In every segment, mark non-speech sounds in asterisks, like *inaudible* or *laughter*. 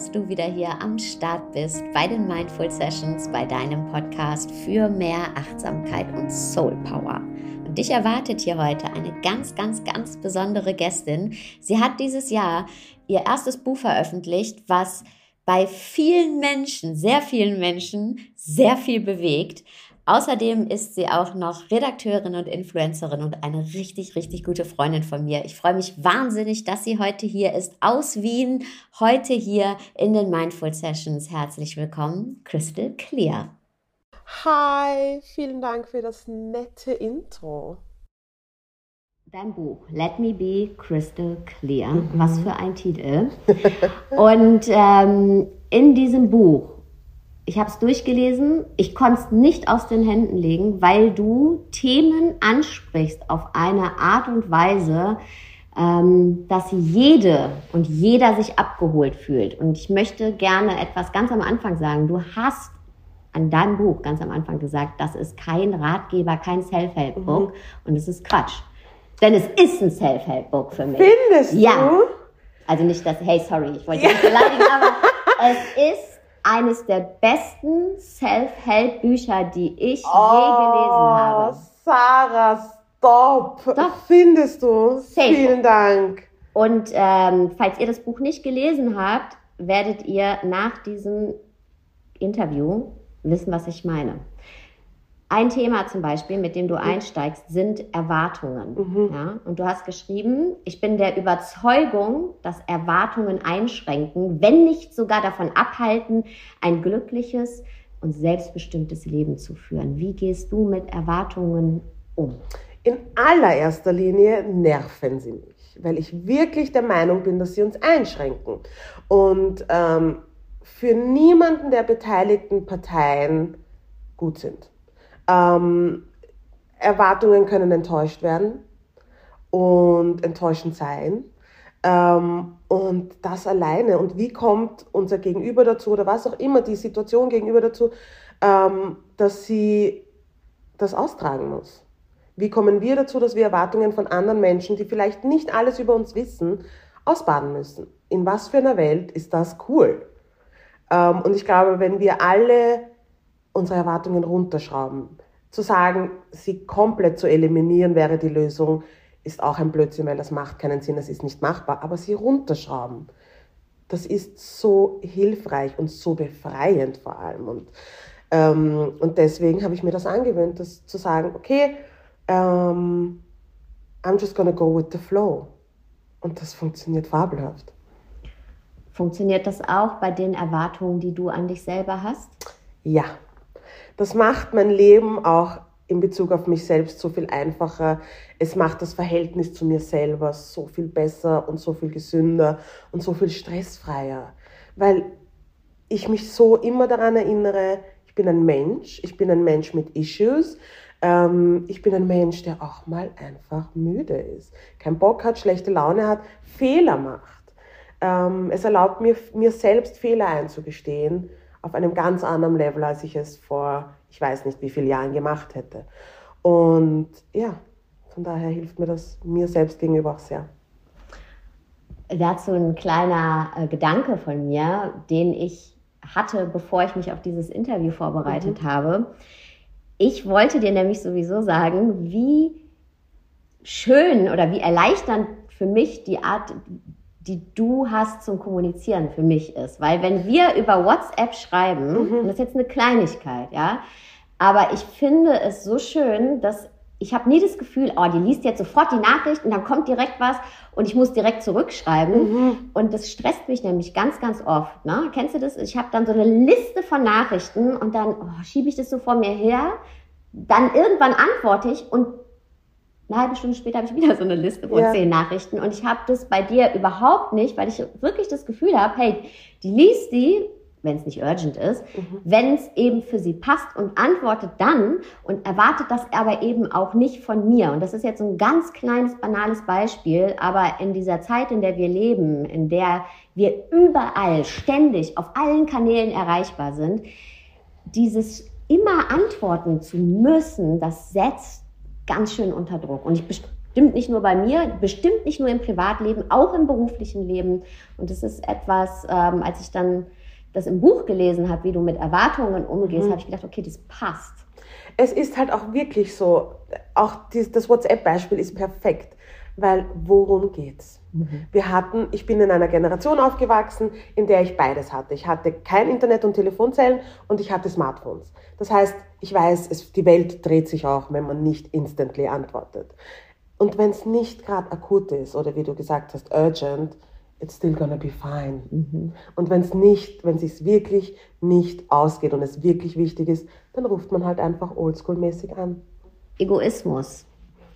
dass du wieder hier am Start bist bei den Mindful Sessions, bei deinem Podcast für mehr Achtsamkeit und Soul Power. Und dich erwartet hier heute eine ganz, ganz, ganz besondere Gästin. Sie hat dieses Jahr ihr erstes Buch veröffentlicht, was bei vielen Menschen, sehr vielen Menschen, sehr viel bewegt. Außerdem ist sie auch noch Redakteurin und Influencerin und eine richtig, richtig gute Freundin von mir. Ich freue mich wahnsinnig, dass sie heute hier ist aus Wien, heute hier in den Mindful Sessions. Herzlich willkommen, Crystal Clear. Hi, vielen Dank für das nette Intro. Dein Buch Let Me Be Crystal Clear. Mhm. Was für ein Titel. Und ähm, in diesem Buch ich habe es durchgelesen, ich konnte es nicht aus den Händen legen, weil du Themen ansprichst auf eine Art und Weise, ähm, dass jede und jeder sich abgeholt fühlt. Und ich möchte gerne etwas ganz am Anfang sagen. Du hast an deinem Buch ganz am Anfang gesagt, das ist kein Ratgeber, kein Self-Help-Book mhm. und es ist Quatsch. Denn es ist ein Self-Help-Book für mich. Findest ja. du? Also nicht das, hey, sorry, ich wollte dich beleidigen, aber *laughs* es ist eines der besten Self-Help-Bücher, die ich oh, je gelesen habe. Sarah, stop! Doch. Findest du? Safe. Vielen Dank. Und ähm, falls ihr das Buch nicht gelesen habt, werdet ihr nach diesem Interview wissen, was ich meine. Ein Thema zum Beispiel, mit dem du einsteigst, sind Erwartungen. Mhm. Ja? Und du hast geschrieben, ich bin der Überzeugung, dass Erwartungen einschränken, wenn nicht sogar davon abhalten, ein glückliches und selbstbestimmtes Leben zu führen. Wie gehst du mit Erwartungen um? In allererster Linie nerven sie mich, weil ich wirklich der Meinung bin, dass sie uns einschränken. Und ähm, für niemanden der beteiligten Parteien gut sind. Ähm, Erwartungen können enttäuscht werden und enttäuschend sein. Ähm, und das alleine. Und wie kommt unser Gegenüber dazu oder was auch immer die Situation gegenüber dazu, ähm, dass sie das austragen muss? Wie kommen wir dazu, dass wir Erwartungen von anderen Menschen, die vielleicht nicht alles über uns wissen, ausbaden müssen? In was für einer Welt ist das cool? Ähm, und ich glaube, wenn wir alle unsere Erwartungen runterschrauben. Zu sagen, sie komplett zu eliminieren wäre die Lösung, ist auch ein Blödsinn, weil das macht keinen Sinn, das ist nicht machbar. Aber sie runterschrauben, das ist so hilfreich und so befreiend vor allem. Und, ähm, und deswegen habe ich mir das angewöhnt, das zu sagen, okay, ähm, I'm just gonna go with the flow. Und das funktioniert fabelhaft. Funktioniert das auch bei den Erwartungen, die du an dich selber hast? Ja, das macht mein Leben auch in Bezug auf mich selbst so viel einfacher. Es macht das Verhältnis zu mir selber so viel besser und so viel gesünder und so viel stressfreier, weil ich mich so immer daran erinnere, ich bin ein Mensch, ich bin ein Mensch mit Issues, ähm, ich bin ein Mensch, der auch mal einfach müde ist, keinen Bock hat, schlechte Laune hat, Fehler macht. Ähm, es erlaubt mir, mir selbst Fehler einzugestehen auf einem ganz anderen Level, als ich es vor, ich weiß nicht wie vielen Jahren gemacht hätte. Und ja, von daher hilft mir das mir selbst gegenüber auch sehr. Dazu ein kleiner äh, Gedanke von mir, den ich hatte, bevor ich mich auf dieses Interview vorbereitet mhm. habe. Ich wollte dir nämlich sowieso sagen, wie schön oder wie erleichternd für mich die Art, die du hast zum Kommunizieren für mich ist. Weil wenn wir über WhatsApp schreiben, mhm. und das ist jetzt eine Kleinigkeit, ja, aber ich finde es so schön, dass ich habe nie das Gefühl, oh, die liest jetzt sofort die Nachricht und dann kommt direkt was und ich muss direkt zurückschreiben. Mhm. Und das stresst mich nämlich ganz, ganz oft. Ne? Kennst du das? Ich habe dann so eine Liste von Nachrichten und dann oh, schiebe ich das so vor mir her. Dann irgendwann antworte ich und eine halbe Stunde später habe ich wieder so eine Liste von ja. zehn Nachrichten und ich habe das bei dir überhaupt nicht, weil ich wirklich das Gefühl habe, hey, die liest die, wenn es nicht urgent ist, mhm. wenn es eben für sie passt und antwortet dann und erwartet das aber eben auch nicht von mir. Und das ist jetzt ein ganz kleines, banales Beispiel, aber in dieser Zeit, in der wir leben, in der wir überall, ständig, auf allen Kanälen erreichbar sind, dieses immer antworten zu müssen, das setzt ganz schön unter Druck. Und ich stimmt nicht nur bei mir, bestimmt nicht nur im Privatleben, auch im beruflichen Leben. Und das ist etwas, ähm, als ich dann das im Buch gelesen habe, wie du mit Erwartungen umgehst, mhm. habe ich gedacht, okay, das passt. Es ist halt auch wirklich so, auch das WhatsApp-Beispiel ist perfekt, weil worum geht's? Mhm. Wir hatten, ich bin in einer Generation aufgewachsen, in der ich beides hatte. Ich hatte kein Internet und Telefonzellen und ich hatte Smartphones. Das heißt, ich weiß, es, die Welt dreht sich auch, wenn man nicht instantly antwortet. Und wenn es nicht gerade akut ist oder wie du gesagt hast, urgent, it's still gonna be fine. Mhm. Und wenn es nicht, wenn es wirklich nicht ausgeht und es wirklich wichtig ist, dann ruft man halt einfach oldschool-mäßig an. Egoismus.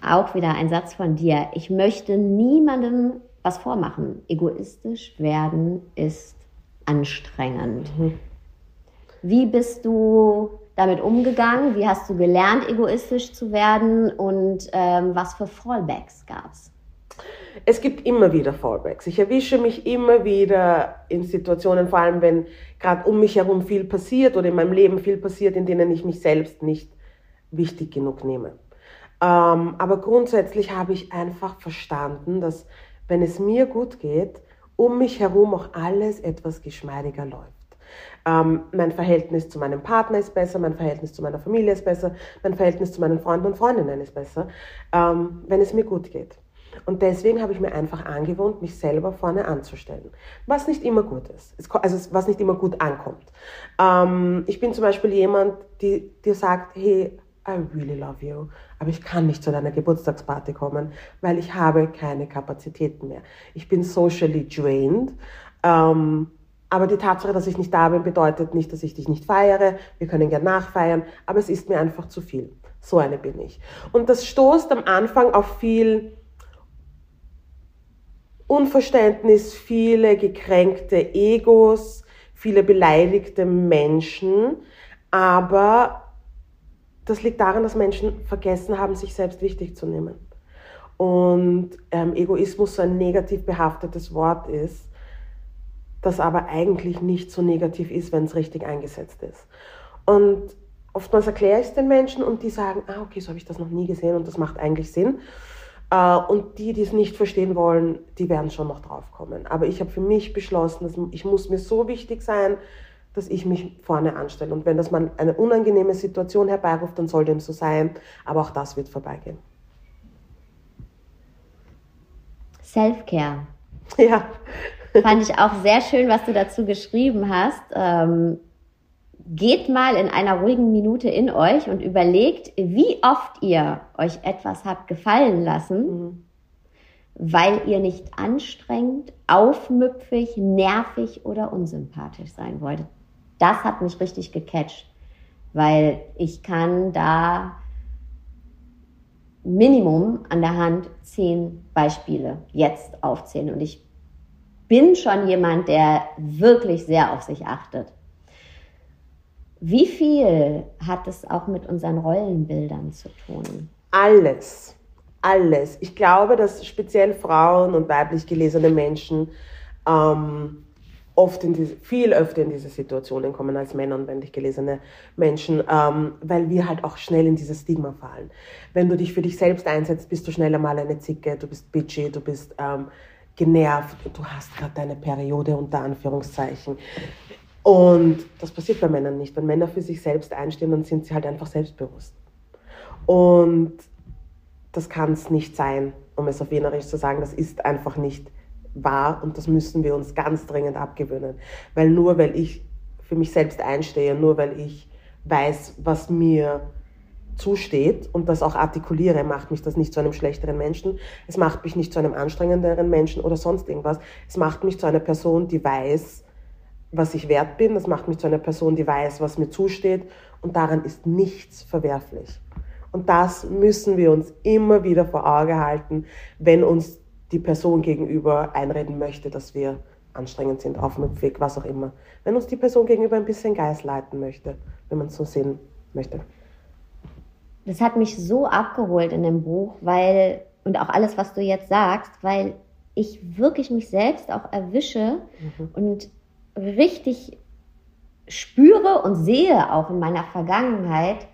Auch wieder ein Satz von dir. Ich möchte niemandem was vormachen. Egoistisch werden ist anstrengend. Mhm. Wie bist du damit umgegangen? Wie hast du gelernt, egoistisch zu werden? Und ähm, was für Fallbacks gab es? Es gibt immer wieder Fallbacks. Ich erwische mich immer wieder in Situationen, vor allem wenn gerade um mich herum viel passiert oder in meinem Leben viel passiert, in denen ich mich selbst nicht wichtig genug nehme. Ähm, aber grundsätzlich habe ich einfach verstanden, dass wenn es mir gut geht, um mich herum auch alles etwas geschmeidiger läuft. Ähm, mein Verhältnis zu meinem Partner ist besser, mein Verhältnis zu meiner Familie ist besser, mein Verhältnis zu meinen Freunden und Freundinnen ist besser, ähm, wenn es mir gut geht. Und deswegen habe ich mir einfach angewohnt, mich selber vorne anzustellen. Was nicht immer gut ist. Also was nicht immer gut ankommt. Ähm, ich bin zum Beispiel jemand, die dir sagt, hey, I really love you, aber ich kann nicht zu deiner Geburtstagsparty kommen, weil ich habe keine Kapazitäten mehr. Ich bin socially drained. Ähm, aber die Tatsache, dass ich nicht da bin, bedeutet nicht, dass ich dich nicht feiere. Wir können gern nachfeiern, aber es ist mir einfach zu viel. So eine bin ich. Und das stoßt am Anfang auf viel Unverständnis, viele gekränkte Egos, viele beleidigte Menschen. Aber das liegt daran, dass Menschen vergessen haben, sich selbst wichtig zu nehmen. Und ähm, Egoismus so ein negativ behaftetes Wort ist, das aber eigentlich nicht so negativ ist, wenn es richtig eingesetzt ist. Und oftmals erkläre ich es den Menschen und die sagen, ah, okay, so habe ich das noch nie gesehen und das macht eigentlich Sinn. Äh, und die, die es nicht verstehen wollen, die werden schon noch drauf kommen. Aber ich habe für mich beschlossen, dass ich muss mir so wichtig sein, dass ich mich vorne anstelle. Und wenn das mal eine unangenehme Situation herbeiruft, dann soll dem so sein. Aber auch das wird vorbeigehen. Self-Care. Ja. Fand ich auch sehr schön, was du dazu geschrieben hast. Ähm, geht mal in einer ruhigen Minute in euch und überlegt, wie oft ihr euch etwas habt gefallen lassen, mhm. weil ihr nicht anstrengend, aufmüpfig, nervig oder unsympathisch sein wolltet. Das hat mich richtig gecatcht, weil ich kann da Minimum an der Hand zehn Beispiele jetzt aufzählen und ich bin schon jemand, der wirklich sehr auf sich achtet. Wie viel hat es auch mit unseren Rollenbildern zu tun? Alles, alles. Ich glaube, dass speziell Frauen und weiblich gelesene Menschen ähm, oft in diese, viel öfter in diese Situationen kommen als Männer und männlich gelesene Menschen, ähm, weil wir halt auch schnell in dieses Stigma fallen. Wenn du dich für dich selbst einsetzt, bist du schneller mal eine Zicke, du bist bitchy, du bist ähm, genervt, du hast gerade deine Periode unter Anführungszeichen. Und das passiert bei Männern nicht. Wenn Männer für sich selbst einstehen, dann sind sie halt einfach selbstbewusst. Und das kann es nicht sein, um es auf Wienerisch zu sagen, das ist einfach nicht wahr und das müssen wir uns ganz dringend abgewöhnen. Weil nur weil ich für mich selbst einstehe, nur weil ich weiß, was mir zusteht und das auch artikuliere, macht mich das nicht zu einem schlechteren Menschen. Es macht mich nicht zu einem anstrengenderen Menschen oder sonst irgendwas. Es macht mich zu einer Person, die weiß, was ich wert bin. Das macht mich zu einer Person, die weiß, was mir zusteht. Und daran ist nichts verwerflich. Und das müssen wir uns immer wieder vor Auge halten, wenn uns die Person gegenüber einreden möchte, dass wir anstrengend sind, aufmüpfig, was auch immer. Wenn uns die Person gegenüber ein bisschen Geist leiten möchte, wenn man es so sehen möchte. Das hat mich so abgeholt in dem Buch, weil, und auch alles, was du jetzt sagst, weil ich wirklich mich selbst auch erwische mhm. und richtig spüre und sehe auch in meiner Vergangenheit,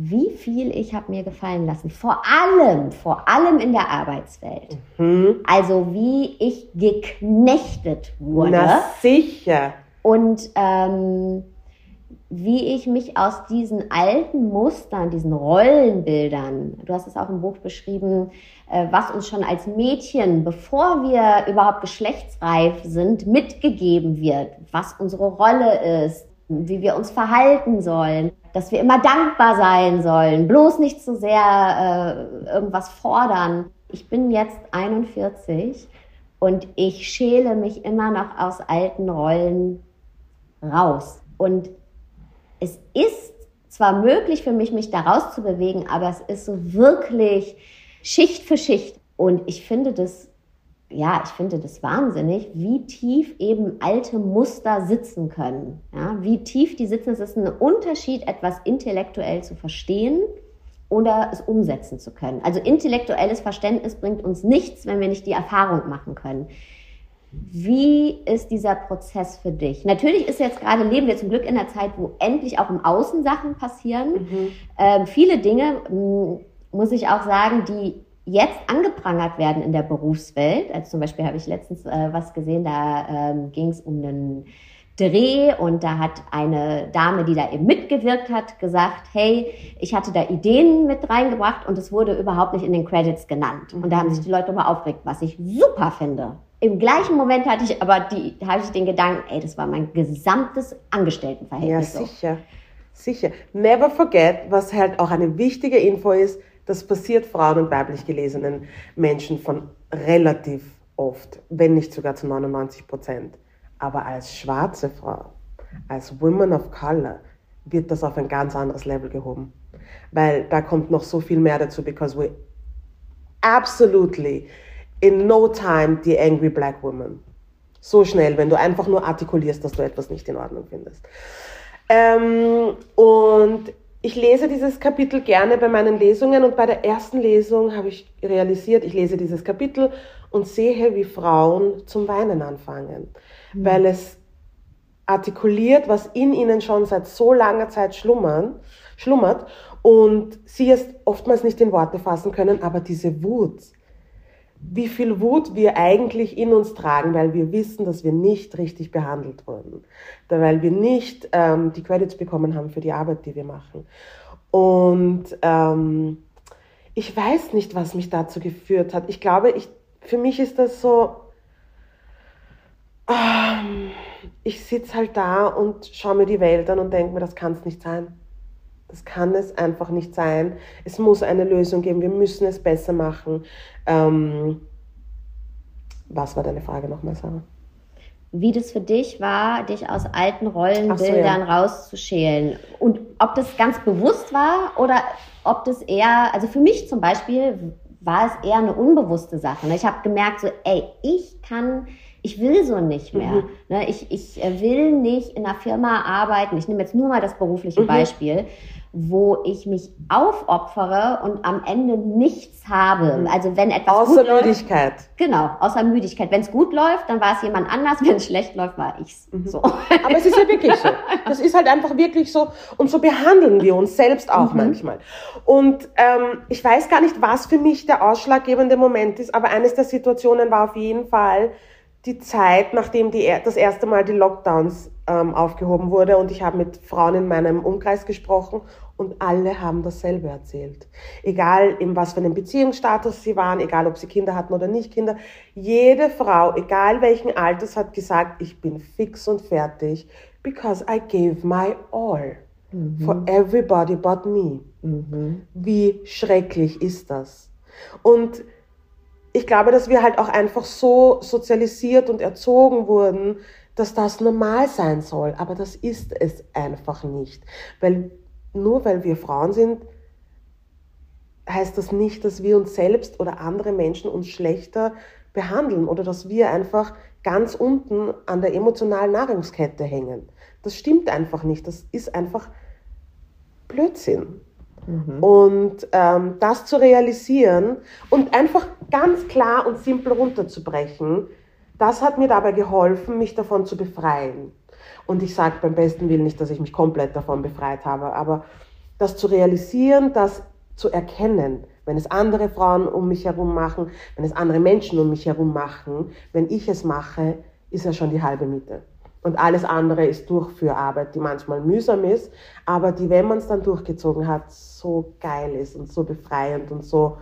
wie viel ich habe mir gefallen lassen. Vor allem, vor allem in der Arbeitswelt. Mhm. Also wie ich geknechtet wurde. Na sicher. Und ähm, wie ich mich aus diesen alten Mustern, diesen Rollenbildern, du hast es auch im Buch beschrieben, äh, was uns schon als Mädchen, bevor wir überhaupt geschlechtsreif sind, mitgegeben wird, was unsere Rolle ist, wie wir uns verhalten sollen, dass wir immer dankbar sein sollen, bloß nicht zu sehr äh, irgendwas fordern. Ich bin jetzt 41 und ich schäle mich immer noch aus alten Rollen raus. Und es ist zwar möglich für mich, mich da rauszubewegen, aber es ist so wirklich Schicht für Schicht. Und ich finde das, ja, ich finde das wahnsinnig, wie tief eben alte Muster sitzen können. Ja, wie tief die sitzen. Es ist ein Unterschied, etwas intellektuell zu verstehen oder es umsetzen zu können. Also intellektuelles Verständnis bringt uns nichts, wenn wir nicht die Erfahrung machen können. Wie ist dieser Prozess für dich? Natürlich ist jetzt gerade, leben wir zum Glück in einer Zeit, wo endlich auch im Außen Sachen passieren. Mhm. Ähm, viele Dinge, mh, muss ich auch sagen, die jetzt angeprangert werden in der Berufswelt. Also zum Beispiel habe ich letztens äh, was gesehen, da ähm, ging es um einen Dreh und da hat eine Dame, die da eben mitgewirkt hat, gesagt, hey, ich hatte da Ideen mit reingebracht und es wurde überhaupt nicht in den Credits genannt. Und da haben sich die Leute immer aufgeregt, was ich super finde. Im gleichen Moment hatte ich aber die, hatte ich den Gedanken, ey, das war mein gesamtes Angestelltenverhältnis. Ja, sicher. Sicher. Never forget, was halt auch eine wichtige Info ist, das passiert Frauen und weiblich gelesenen Menschen von relativ oft, wenn nicht sogar zu 99 Prozent. Aber als schwarze Frau, als Woman of Color, wird das auf ein ganz anderes Level gehoben. Weil da kommt noch so viel mehr dazu, because we absolutely in no time the angry black woman. So schnell, wenn du einfach nur artikulierst, dass du etwas nicht in Ordnung findest. Ähm, und ich lese dieses Kapitel gerne bei meinen Lesungen und bei der ersten Lesung habe ich realisiert, ich lese dieses Kapitel und sehe, wie Frauen zum Weinen anfangen, mhm. weil es artikuliert, was in ihnen schon seit so langer Zeit schlummern, schlummert und sie es oftmals nicht in Worte fassen können, aber diese Wut, wie viel Wut wir eigentlich in uns tragen, weil wir wissen, dass wir nicht richtig behandelt wurden, weil wir nicht ähm, die Credits bekommen haben für die Arbeit, die wir machen. Und ähm, ich weiß nicht, was mich dazu geführt hat. Ich glaube, ich, für mich ist das so, ähm, ich sitze halt da und schaue mir die Welt an und denke mir, das kann es nicht sein. Das kann es einfach nicht sein. Es muss eine Lösung geben. Wir müssen es besser machen. Ähm, was war deine Frage nochmal, Sarah? Wie das für dich war, dich aus alten Rollenbildern so, ja. rauszuschälen. Und ob das ganz bewusst war oder ob das eher, also für mich zum Beispiel war es eher eine unbewusste Sache. Ich habe gemerkt, so, ey, ich kann ich will so nicht mehr. Mhm. Ne? Ich, ich will nicht in einer Firma arbeiten. Ich nehme jetzt nur mal das berufliche mhm. Beispiel wo ich mich aufopfere und am Ende nichts habe. Mhm. Also wenn etwas außer gut Müdigkeit. Läuft, genau, außer Müdigkeit. Wenn es gut läuft, dann war es jemand anders. Wenn es schlecht läuft, war ich's. Mhm. So. Aber es ist ja wirklich so. Das ist halt einfach wirklich so. Und so behandeln wir uns selbst auch mhm. manchmal. Und ähm, ich weiß gar nicht, was für mich der ausschlaggebende Moment ist, aber eines der Situationen war auf jeden Fall die Zeit, nachdem die, das erste Mal die Lockdowns ähm, aufgehoben wurde und ich habe mit Frauen in meinem Umkreis gesprochen und alle haben dasselbe erzählt. Egal in was für einem Beziehungsstatus sie waren, egal ob sie Kinder hatten oder nicht Kinder. Jede Frau, egal welchen Alters, hat gesagt, ich bin fix und fertig, because I gave my all. Mhm. For everybody but me. Mhm. Wie schrecklich ist das? Und ich glaube, dass wir halt auch einfach so sozialisiert und erzogen wurden, dass das normal sein soll. Aber das ist es einfach nicht. Weil nur weil wir Frauen sind, heißt das nicht, dass wir uns selbst oder andere Menschen uns schlechter behandeln oder dass wir einfach ganz unten an der emotionalen Nahrungskette hängen. Das stimmt einfach nicht. Das ist einfach Blödsinn. Mhm. Und ähm, das zu realisieren und einfach ganz klar und simpel runterzubrechen, das hat mir dabei geholfen, mich davon zu befreien. Und ich sage beim besten Willen nicht, dass ich mich komplett davon befreit habe, aber das zu realisieren, das zu erkennen, wenn es andere Frauen um mich herum machen, wenn es andere Menschen um mich herum machen, wenn ich es mache, ist ja schon die halbe Miete. Und alles andere ist Durchführarbeit, die manchmal mühsam ist, aber die, wenn man es dann durchgezogen hat, so geil ist und so befreiend und so,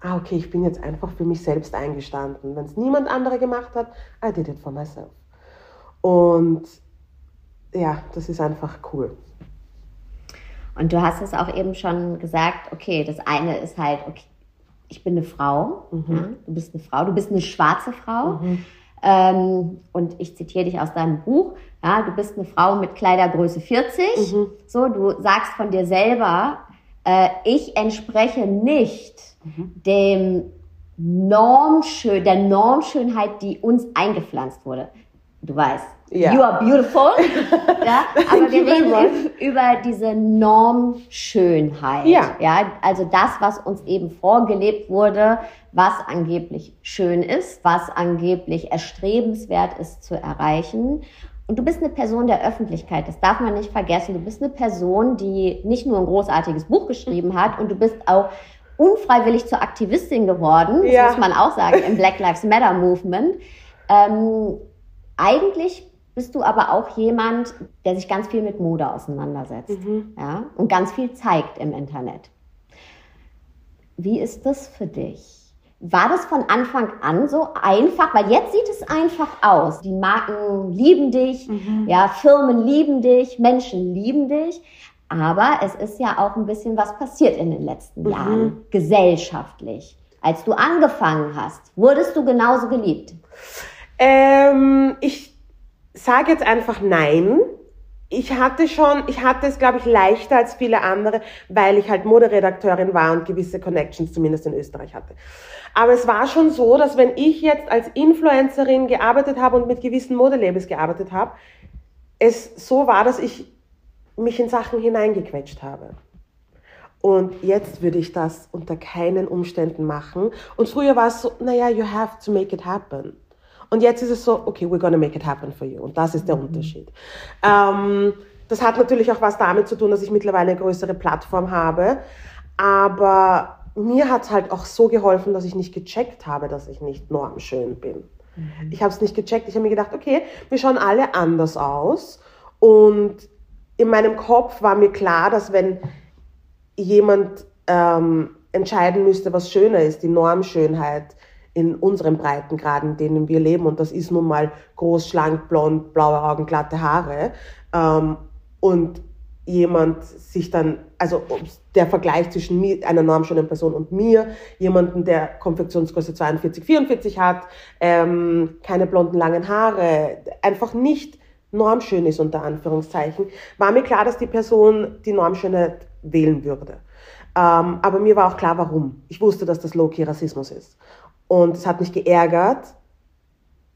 ah, okay, ich bin jetzt einfach für mich selbst eingestanden. Wenn es niemand andere gemacht hat, I did it for myself. Und ja, das ist einfach cool. Und du hast es auch eben schon gesagt, okay, das eine ist halt, okay, ich bin eine Frau, mhm. ja, du bist eine Frau, du bist eine schwarze Frau. Mhm. Ähm, und ich zitiere dich aus deinem Buch, ja, du bist eine Frau mit Kleidergröße 40. Mhm. So, du sagst von dir selber, äh, ich entspreche nicht mhm. dem Normschön, der Normschönheit, die uns eingepflanzt wurde. Du weißt, ja. You are beautiful. *laughs* ja, aber wir reden über diese Normschönheit. Ja. ja. Also das, was uns eben vorgelebt wurde, was angeblich schön ist, was angeblich erstrebenswert ist zu erreichen. Und du bist eine Person der Öffentlichkeit, das darf man nicht vergessen. Du bist eine Person, die nicht nur ein großartiges Buch geschrieben hat und du bist auch unfreiwillig zur Aktivistin geworden, das ja. muss man auch sagen, im Black Lives Matter Movement. Ähm, eigentlich bist du aber auch jemand, der sich ganz viel mit Mode auseinandersetzt mhm. ja, und ganz viel zeigt im Internet. Wie ist das für dich? War das von Anfang an so einfach? Weil jetzt sieht es einfach aus. Die Marken lieben dich, mhm. ja, Firmen lieben dich, Menschen lieben dich. Aber es ist ja auch ein bisschen was passiert in den letzten mhm. Jahren, gesellschaftlich. Als du angefangen hast, wurdest du genauso geliebt? Ähm, ich sage jetzt einfach nein. Ich hatte schon, ich hatte es, glaube ich, leichter als viele andere, weil ich halt Moderedakteurin war und gewisse Connections zumindest in Österreich hatte. Aber es war schon so, dass wenn ich jetzt als Influencerin gearbeitet habe und mit gewissen Modelabels gearbeitet habe, es so war, dass ich mich in Sachen hineingequetscht habe. Und jetzt würde ich das unter keinen Umständen machen. Und früher war es so, naja, you have to make it happen. Und jetzt ist es so, okay, we're gonna make it happen for you. Und das ist der mhm. Unterschied. Ähm, das hat natürlich auch was damit zu tun, dass ich mittlerweile eine größere Plattform habe. Aber mir hat es halt auch so geholfen, dass ich nicht gecheckt habe, dass ich nicht normschön bin. Mhm. Ich habe es nicht gecheckt. Ich habe mir gedacht, okay, wir schauen alle anders aus. Und in meinem Kopf war mir klar, dass wenn jemand ähm, entscheiden müsste, was schöner ist, die Normschönheit, in unseren Breitengraden, in denen wir leben. Und das ist nun mal groß, schlank, blond, blaue Augen, glatte Haare. Ähm, und jemand sich dann, also der Vergleich zwischen mir, einer normschönen Person und mir, jemanden, der Konfektionsgröße 42, 44 hat, ähm, keine blonden, langen Haare, einfach nicht normschön ist, unter Anführungszeichen, war mir klar, dass die Person die Normschöne wählen würde. Ähm, aber mir war auch klar, warum. Ich wusste, dass das Low-Key Rassismus ist. Und es hat mich geärgert,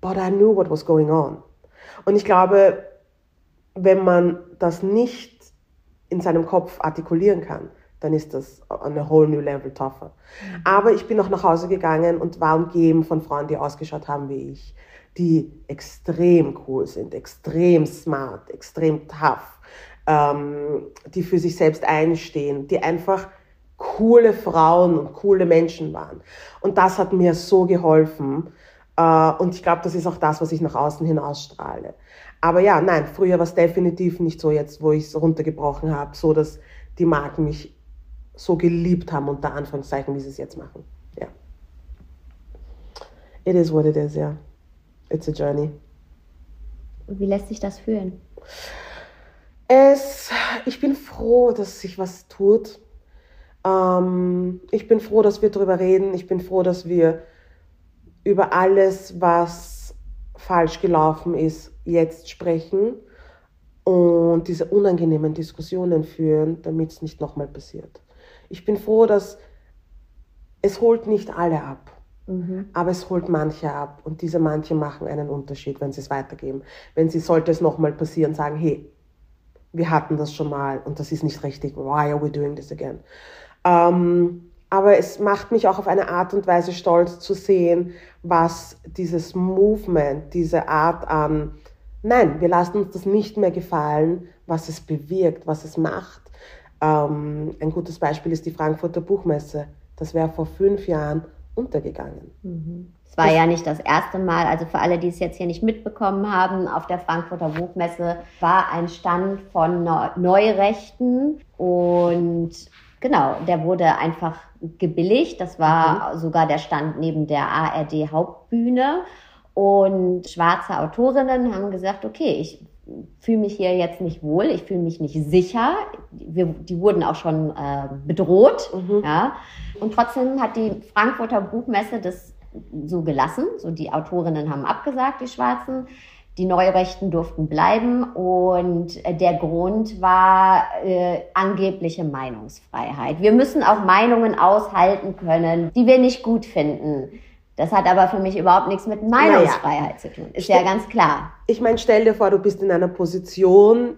but I knew what was going on. Und ich glaube, wenn man das nicht in seinem Kopf artikulieren kann, dann ist das on a whole new level tougher. Aber ich bin auch nach Hause gegangen und war umgeben von Frauen, die ausgeschaut haben wie ich, die extrem cool sind, extrem smart, extrem tough, ähm, die für sich selbst einstehen, die einfach coole Frauen und coole Menschen waren. Und das hat mir so geholfen. Äh, und ich glaube, das ist auch das, was ich nach außen hin ausstrahle. Aber ja, nein, früher war es definitiv nicht so jetzt, wo ich es runtergebrochen habe, so dass die Marken mich so geliebt haben, unter Anführungszeichen, wie sie es jetzt machen. Ja. It is what it is, ja. Yeah. It's a journey. Und wie lässt sich das fühlen? Es, ich bin froh, dass sich was tut. Ähm, ich bin froh, dass wir darüber reden. Ich bin froh, dass wir über alles, was falsch gelaufen ist, jetzt sprechen und diese unangenehmen Diskussionen führen, damit es nicht nochmal passiert. Ich bin froh, dass es holt nicht alle ab, mhm. aber es holt manche ab und diese manche machen einen Unterschied, wenn sie es weitergeben. Wenn sie, sollte es nochmal passieren, sagen, hey, wir hatten das schon mal und das ist nicht richtig, why are we doing this again? Ähm, aber es macht mich auch auf eine Art und Weise stolz zu sehen, was dieses Movement, diese Art an, nein, wir lassen uns das nicht mehr gefallen, was es bewirkt, was es macht. Ähm, ein gutes Beispiel ist die Frankfurter Buchmesse. Das wäre vor fünf Jahren untergegangen. Mhm. Es war ja nicht das erste Mal, also für alle, die es jetzt hier nicht mitbekommen haben, auf der Frankfurter Buchmesse war ein Stand von Neurechten und genau, der wurde einfach gebilligt. Das war mhm. sogar der Stand neben der ARD Hauptbühne. Und schwarze Autorinnen haben gesagt, okay, ich fühle mich hier jetzt nicht wohl, ich fühle mich nicht sicher. Wir, die wurden auch schon äh, bedroht. Mhm. Ja. Und trotzdem hat die Frankfurter Buchmesse das so gelassen. So die Autorinnen haben abgesagt, die Schwarzen. Die Neurechten durften bleiben und der Grund war äh, angebliche Meinungsfreiheit. Wir müssen auch Meinungen aushalten können, die wir nicht gut finden. Das hat aber für mich überhaupt nichts mit Meinungsfreiheit naja. zu tun. Ist ja ganz klar. Ich meine, stell dir vor, du bist in einer Position,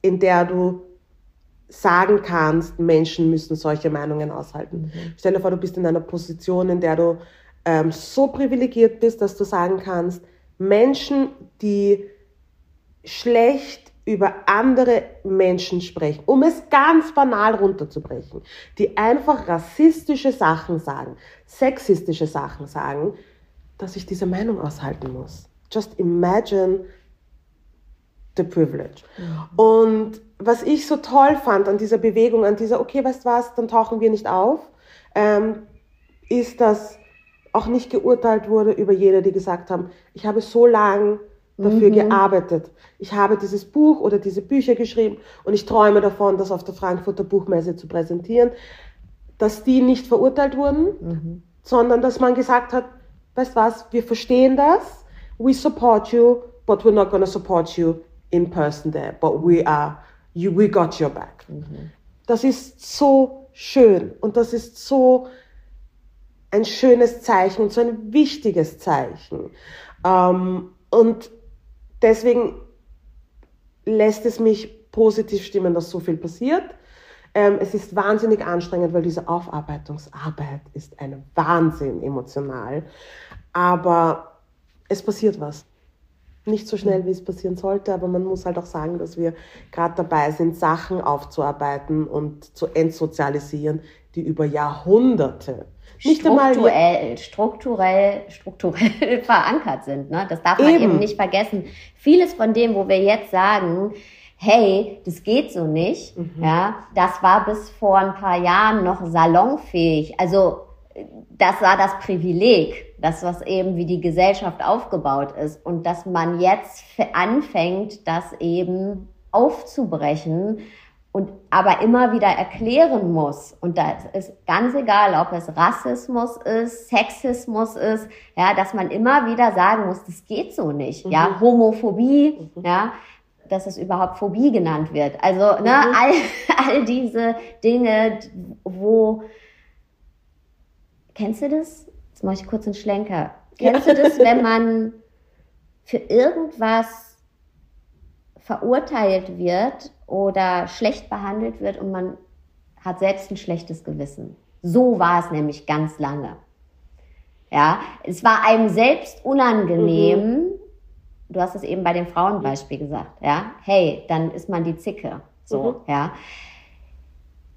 in der du sagen kannst, Menschen müssen solche Meinungen aushalten. Mhm. Stell dir vor, du bist in einer Position, in der du ähm, so privilegiert bist, dass du sagen kannst, Menschen, die schlecht über andere Menschen sprechen, um es ganz banal runterzubrechen, die einfach rassistische Sachen sagen, sexistische Sachen sagen, dass ich diese Meinung aushalten muss. Just imagine the privilege. Mhm. Und was ich so toll fand an dieser Bewegung, an dieser, okay, weißt du was, dann tauchen wir nicht auf, ähm, ist, dass auch nicht geurteilt wurde über jene, die gesagt haben, ich habe so lange dafür mhm. gearbeitet. Ich habe dieses Buch oder diese Bücher geschrieben und ich träume davon, das auf der Frankfurter Buchmesse zu präsentieren, dass die nicht verurteilt wurden, mhm. sondern dass man gesagt hat, weißt was, wir verstehen das, we support you, but we're not going to support you in person there, but we are, you, we got your back. Mhm. Das ist so schön und das ist so ein schönes Zeichen und so ein wichtiges Zeichen. Ähm, und deswegen lässt es mich positiv stimmen, dass so viel passiert. Ähm, es ist wahnsinnig anstrengend, weil diese Aufarbeitungsarbeit ist ein Wahnsinn emotional. Aber es passiert was. Nicht so schnell, wie es passieren sollte, aber man muss halt auch sagen, dass wir gerade dabei sind, Sachen aufzuarbeiten und zu entsozialisieren, die über Jahrhunderte nicht strukturell, strukturell, strukturell *laughs* verankert sind. Ne? Das darf man eben. eben nicht vergessen. Vieles von dem, wo wir jetzt sagen, hey, das geht so nicht, mhm. ja, das war bis vor ein paar Jahren noch salonfähig. Also das war das Privileg, das was eben wie die Gesellschaft aufgebaut ist und dass man jetzt anfängt, das eben aufzubrechen und aber immer wieder erklären muss. Und das ist ganz egal, ob es Rassismus ist, Sexismus ist, ja, dass man immer wieder sagen muss, das geht so nicht. Mhm. Ja, Homophobie, mhm. ja, dass es überhaupt Phobie genannt wird. Also, ne, mhm. all, *laughs* all diese Dinge, wo, kennst du das? Jetzt mache ich kurz einen Schlenker. Kennst ja. du das, wenn man für irgendwas verurteilt wird oder schlecht behandelt wird und man hat selbst ein schlechtes Gewissen. So war es nämlich ganz lange. Ja, es war einem selbst unangenehm. Mhm. Du hast es eben bei dem Frauenbeispiel gesagt, ja. Hey, dann ist man die Zicke. So, mhm. ja.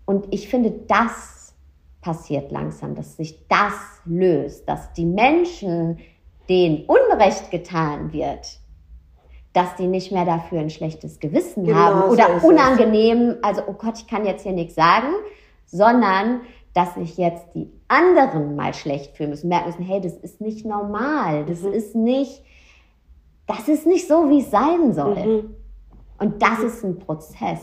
Und ich finde, das passiert langsam, dass sich das löst, dass die Menschen, denen Unrecht getan wird, dass die nicht mehr dafür ein schlechtes Gewissen genau, haben oder so unangenehm, also oh Gott, ich kann jetzt hier nichts sagen, sondern dass sich jetzt die anderen mal schlecht fühlen müssen, merken müssen, hey, das ist nicht normal, das mhm. ist nicht, das ist nicht so, wie es sein soll. Mhm. Und das ist ein Prozess.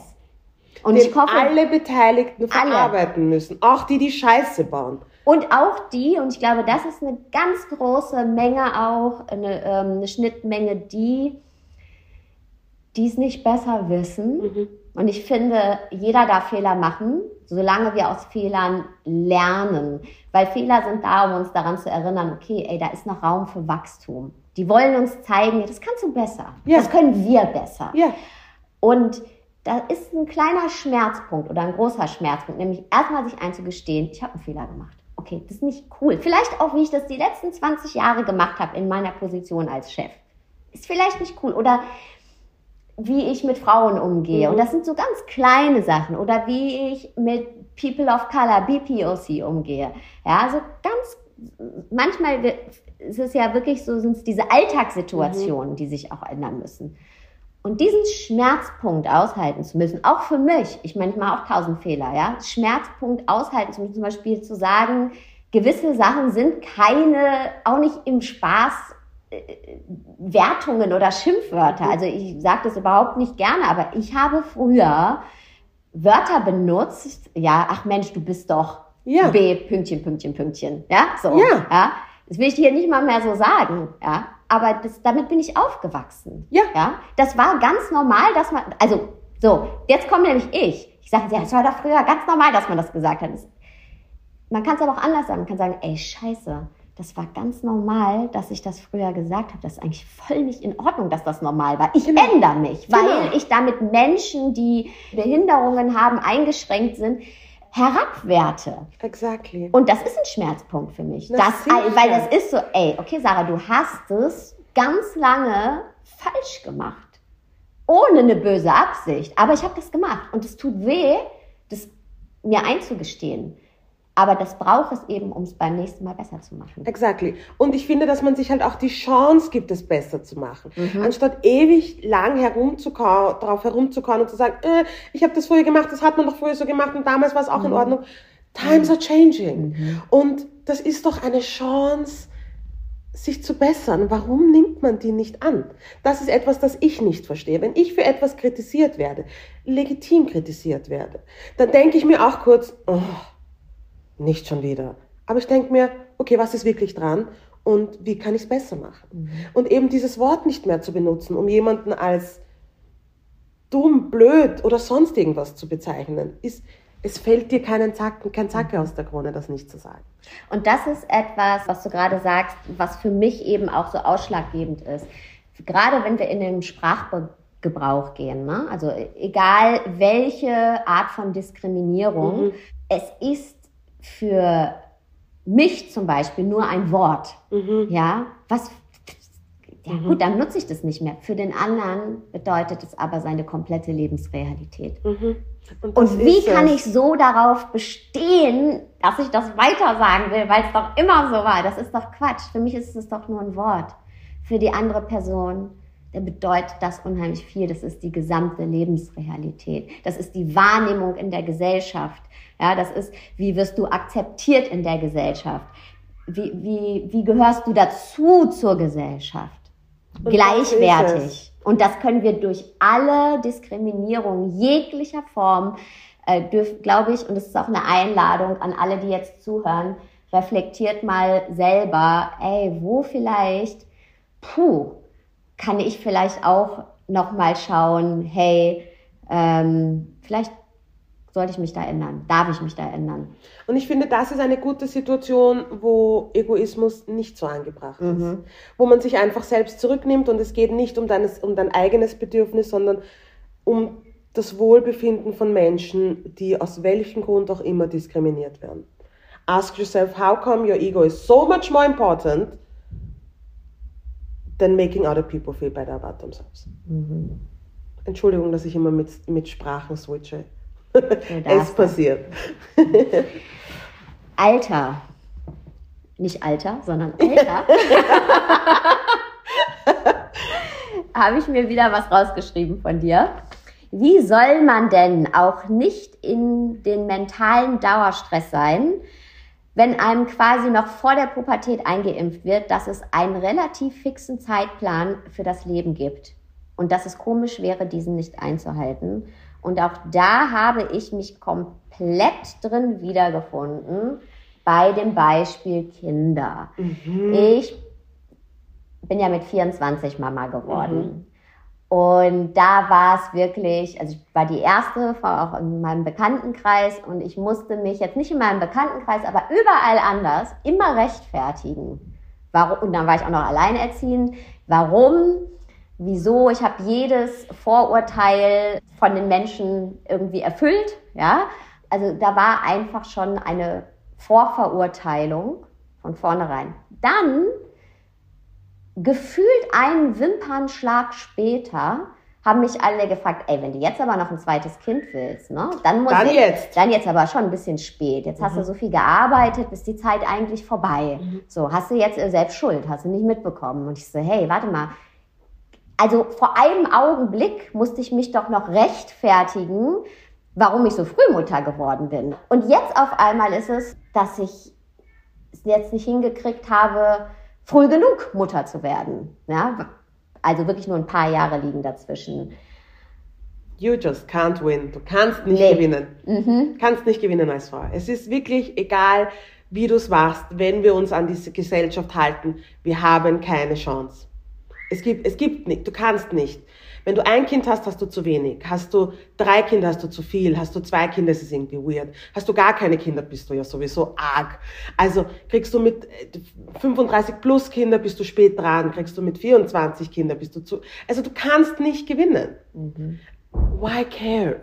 Und Den ich hoffe, alle Beteiligten verarbeiten alle. müssen, auch die, die Scheiße bauen. Und auch die, und ich glaube, das ist eine ganz große Menge auch, eine, ähm, eine Schnittmenge, die die es nicht besser wissen. Mhm. Und ich finde, jeder darf Fehler machen, solange wir aus Fehlern lernen. Weil Fehler sind da, um uns daran zu erinnern, okay, ey, da ist noch Raum für Wachstum. Die wollen uns zeigen, das kannst du besser. Ja. Das können wir besser. Ja. Und da ist ein kleiner Schmerzpunkt oder ein großer Schmerzpunkt, nämlich erstmal sich einzugestehen, ich habe einen Fehler gemacht. Okay, das ist nicht cool. Vielleicht auch, wie ich das die letzten 20 Jahre gemacht habe in meiner Position als Chef. Ist vielleicht nicht cool. Oder wie ich mit Frauen umgehe. Mhm. Und das sind so ganz kleine Sachen. Oder wie ich mit People of Color, BPOC umgehe. Ja, also ganz, manchmal ist es ja wirklich so, sind es diese Alltagssituationen, mhm. die sich auch ändern müssen. Und diesen Schmerzpunkt aushalten zu müssen, auch für mich, ich meine, ich mache auch tausend Fehler, ja, Schmerzpunkt aushalten zu müssen, zum Beispiel zu sagen, gewisse Sachen sind keine, auch nicht im Spaß Wertungen oder Schimpfwörter. Also ich sage das überhaupt nicht gerne, aber ich habe früher Wörter benutzt, ja, ach Mensch, du bist doch ja. B, Pünktchen, Pünktchen, Pünktchen, ja, so, ja. ja. Das will ich dir nicht mal mehr so sagen, ja. Aber das, damit bin ich aufgewachsen. Ja. ja. Das war ganz normal, dass man, also, so, jetzt komme nämlich ich. Ich sage, ja, das war doch früher ganz normal, dass man das gesagt hat. Man kann es aber auch anders sagen. Man kann sagen, ey, scheiße, das war ganz normal, dass ich das früher gesagt habe. Das ist eigentlich voll nicht in Ordnung, dass das normal war. Ich genau. ändere mich, weil genau. ich damit Menschen, die Behinderungen haben, eingeschränkt sind, herabwerte. Exactly. Und das ist ein Schmerzpunkt für mich. Das, das weil das ist so, ey, okay, Sarah, du hast es ganz lange falsch gemacht. Ohne eine böse Absicht. Aber ich habe das gemacht. Und es tut weh, das mir einzugestehen. Aber das braucht es eben, um es beim nächsten Mal besser zu machen. Exactly. Und ich finde, dass man sich halt auch die Chance gibt, es besser zu machen. Mhm. Anstatt ewig lang herumzukauen, drauf herumzukauen und zu sagen, äh, ich habe das früher gemacht, das hat man doch früher so gemacht und damals war es auch mhm. in Ordnung. Times are changing. Mhm. Und das ist doch eine Chance, sich zu bessern. Warum nimmt man die nicht an? Das ist etwas, das ich nicht verstehe. Wenn ich für etwas kritisiert werde, legitim kritisiert werde, dann denke ich mir auch kurz, oh, nicht schon wieder. Aber ich denke mir, okay, was ist wirklich dran und wie kann ich es besser machen? Mhm. Und eben dieses Wort nicht mehr zu benutzen, um jemanden als dumm, blöd oder sonst irgendwas zu bezeichnen, ist, es fällt dir keinen Zacken, kein Zacke aus der Krone, das nicht zu sagen. Und das ist etwas, was du gerade sagst, was für mich eben auch so ausschlaggebend ist. Gerade wenn wir in den Sprachgebrauch gehen, ne? also egal welche Art von Diskriminierung, mhm. es ist für mich zum Beispiel nur ein Wort. Mhm. Ja, was, ja mhm. gut, dann nutze ich das nicht mehr. Für den anderen bedeutet es aber seine komplette Lebensrealität. Mhm. Und, Und, wie kann ich so darauf bestehen, dass ich das weiter sagen will, weil es doch immer so war? Das ist doch Quatsch. Für mich ist es doch nur ein Wort. Für die andere Person der bedeutet das unheimlich viel. Das ist die gesamte Lebensrealität. Das ist die Wahrnehmung in der Gesellschaft. Ja, das ist, wie wirst du akzeptiert in der Gesellschaft? Wie, wie, wie gehörst du dazu zur Gesellschaft? Und Gleichwertig. Und das können wir durch alle Diskriminierung jeglicher Form, äh, glaube ich, und das ist auch eine Einladung an alle, die jetzt zuhören, reflektiert mal selber, ey, wo vielleicht, puh, kann ich vielleicht auch noch mal schauen, hey, ähm, vielleicht sollte ich mich da ändern? Darf ich mich da ändern? Und ich finde, das ist eine gute Situation, wo Egoismus nicht so angebracht ist. Mhm. Wo man sich einfach selbst zurücknimmt und es geht nicht um, deines, um dein eigenes Bedürfnis, sondern um das Wohlbefinden von Menschen, die aus welchem Grund auch immer diskriminiert werden. Ask yourself, how come your ego is so much more important than making other people feel better about themselves? Mhm. Entschuldigung, dass ich immer mit, mit Sprachen switche es passiert. *laughs* Alter. Nicht Alter, sondern Alter. *laughs* Habe ich mir wieder was rausgeschrieben von dir. Wie soll man denn auch nicht in den mentalen Dauerstress sein, wenn einem quasi noch vor der Pubertät eingeimpft wird, dass es einen relativ fixen Zeitplan für das Leben gibt und dass es komisch wäre, diesen nicht einzuhalten? Und auch da habe ich mich komplett drin wiedergefunden bei dem Beispiel Kinder. Mhm. Ich bin ja mit 24 Mama geworden. Mhm. Und da war es wirklich, also ich war die erste, war auch in meinem Bekanntenkreis und ich musste mich jetzt nicht in meinem Bekanntenkreis, aber überall anders immer rechtfertigen. Warum, und dann war ich auch noch alleinerziehend. Warum wieso, ich habe jedes Vorurteil von den Menschen irgendwie erfüllt, ja. Also da war einfach schon eine Vorverurteilung von vornherein. Dann, gefühlt einen Wimpernschlag später, haben mich alle gefragt, ey, wenn du jetzt aber noch ein zweites Kind willst, ne, dann muss Dann ich, jetzt. dann jetzt aber schon ein bisschen spät. Jetzt hast du so viel gearbeitet, ist die Zeit eigentlich vorbei. So, hast du jetzt selbst Schuld, hast du nicht mitbekommen. Und ich so, hey, warte mal. Also vor einem Augenblick musste ich mich doch noch rechtfertigen, warum ich so früh Mutter geworden bin. Und jetzt auf einmal ist es, dass ich es jetzt nicht hingekriegt habe, früh genug Mutter zu werden. Ja? Also wirklich nur ein paar Jahre liegen dazwischen. You just can't win. Du kannst nicht Nee. gewinnen. Kannst nicht gewinnen als Frau. Es ist wirklich egal, wie du es machst, wenn wir uns an diese Gesellschaft halten. Wir haben keine Chance. Es gibt, es gibt nicht. Du kannst nicht. Wenn du ein Kind hast, hast du zu wenig. Hast du drei Kinder, hast du zu viel. Hast du zwei Kinder, ist es irgendwie weird. Hast du gar keine Kinder, bist du ja sowieso arg. Also kriegst du mit äh, 35 plus Kinder, bist du spät dran. Kriegst du mit 24 Kinder, bist du zu. Also du kannst nicht gewinnen. Why care?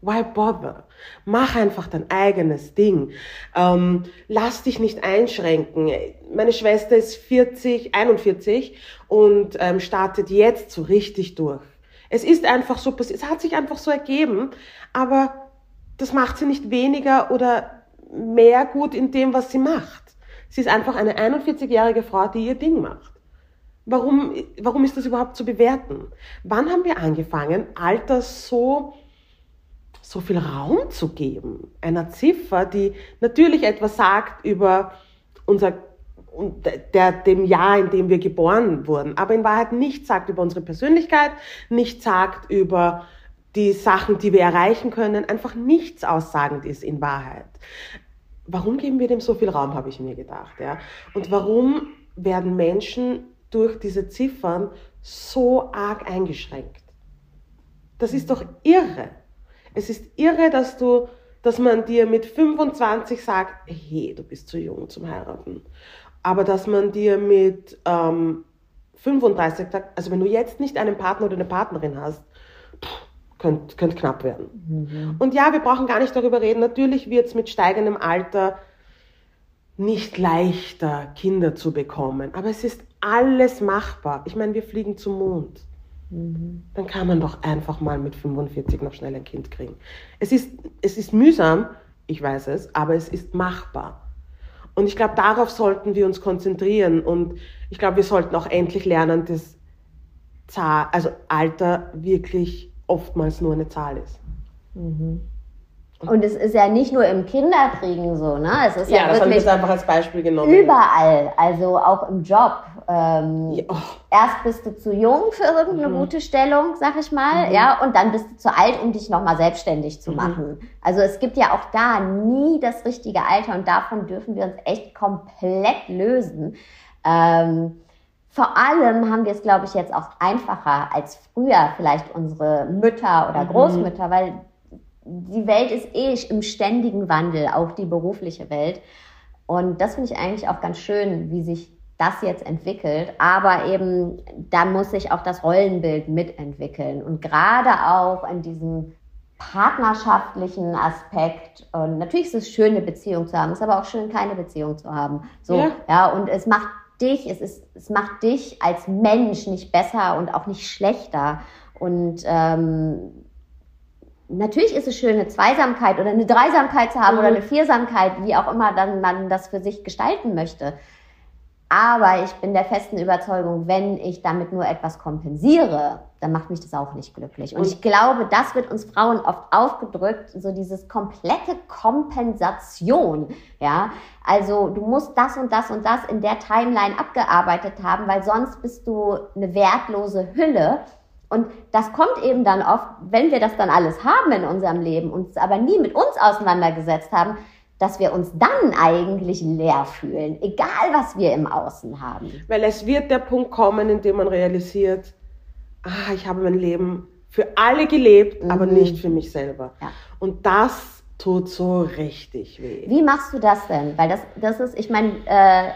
Why bother? Mach einfach dein eigenes Ding. Ähm, lass dich nicht einschränken. Meine Schwester ist 40, 41 und ähm, startet jetzt so richtig durch. Es ist einfach so, es hat sich einfach so ergeben, aber das macht sie nicht weniger oder mehr gut in dem, was sie macht. Sie ist einfach eine 41-jährige Frau, die ihr Ding macht. Warum, warum ist das überhaupt zu bewerten? Wann haben wir angefangen, Alter so, so viel Raum zu geben? Einer Ziffer, die natürlich etwas sagt über unser, und der, dem Jahr, in dem wir geboren wurden, aber in Wahrheit nichts sagt über unsere Persönlichkeit, nichts sagt über die Sachen, die wir erreichen können, einfach nichts aussagend ist in Wahrheit. Warum geben wir dem so viel Raum, habe ich mir gedacht. Ja? Und warum werden Menschen durch diese Ziffern so arg eingeschränkt? Das ist doch irre. Es ist irre, dass du, dass man dir mit 25 sagt, hey, du bist zu jung zum Heiraten. Aber dass man dir mit ähm, 35 sagt, also wenn du jetzt nicht einen Partner oder eine Partnerin hast, pff, könnte könnt knapp werden. Und ja, wir brauchen gar nicht darüber reden. Natürlich wird es mit steigendem Alter nicht leichter, Kinder zu bekommen. Aber es ist alles machbar. Ich meine, wir fliegen zum Mond. Dann kann man doch einfach mal mit 45 noch schnell ein Kind kriegen. Es ist, es ist mühsam, ich weiß es, aber es ist machbar. Und ich glaube, darauf sollten wir uns konzentrieren. Und ich glaube, wir sollten auch endlich lernen, dass Zahl, also Alter wirklich oftmals nur eine Zahl ist. Und es ist ja nicht nur im Kinderkriegen so, ne? Es ist ja, das habe ich wirklich jetzt einfach als Beispiel genommen. überall, also auch im Job. Ähm, Ja, oh. Erst bist du zu jung für irgendeine gute Stellung, sag ich mal, ja, und dann bist du zu alt, um dich nochmal selbstständig zu machen. Also es gibt ja auch da nie das richtige Alter und davon dürfen wir uns echt komplett lösen. Ähm, vor allem haben wir es, glaube ich, jetzt auch einfacher als früher vielleicht unsere Mütter oder Großmütter, weil die Welt ist eh im ständigen Wandel, auch die berufliche Welt. Und das finde ich eigentlich auch ganz schön, wie sich das jetzt entwickelt. Aber eben, da muss sich auch das Rollenbild mitentwickeln. Und gerade auch in diesem partnerschaftlichen Aspekt. Und natürlich ist es schön, eine Beziehung zu haben. Es ist aber auch schön, keine Beziehung zu haben. So, Ja. ja, und es macht dich, es ist, es macht dich als Mensch nicht besser und auch nicht schlechter. Und ähm, natürlich ist es schön, eine Zweisamkeit oder eine Dreisamkeit zu haben oder eine Viersamkeit, wie auch immer dann man das für sich gestalten möchte. Aber ich bin der festen Überzeugung, wenn ich damit nur etwas kompensiere, dann macht mich das auch nicht glücklich. Und, Und- ich glaube, das wird uns Frauen oft aufgedrückt, so dieses komplette Kompensation. Ja, also du musst das und das und das in der Timeline abgearbeitet haben, weil sonst bist du eine wertlose Hülle. Und das kommt eben dann oft, wenn wir das dann alles haben in unserem Leben, uns aber nie mit uns auseinandergesetzt haben, dass wir uns dann eigentlich leer fühlen, egal was wir im Außen haben. Weil es wird der Punkt kommen, in dem man realisiert, ah, ich habe mein Leben für alle gelebt, aber nicht für mich selber. Ja. Und das tut so richtig weh. Wie machst du das denn? Weil das, das ist, ich meine, äh,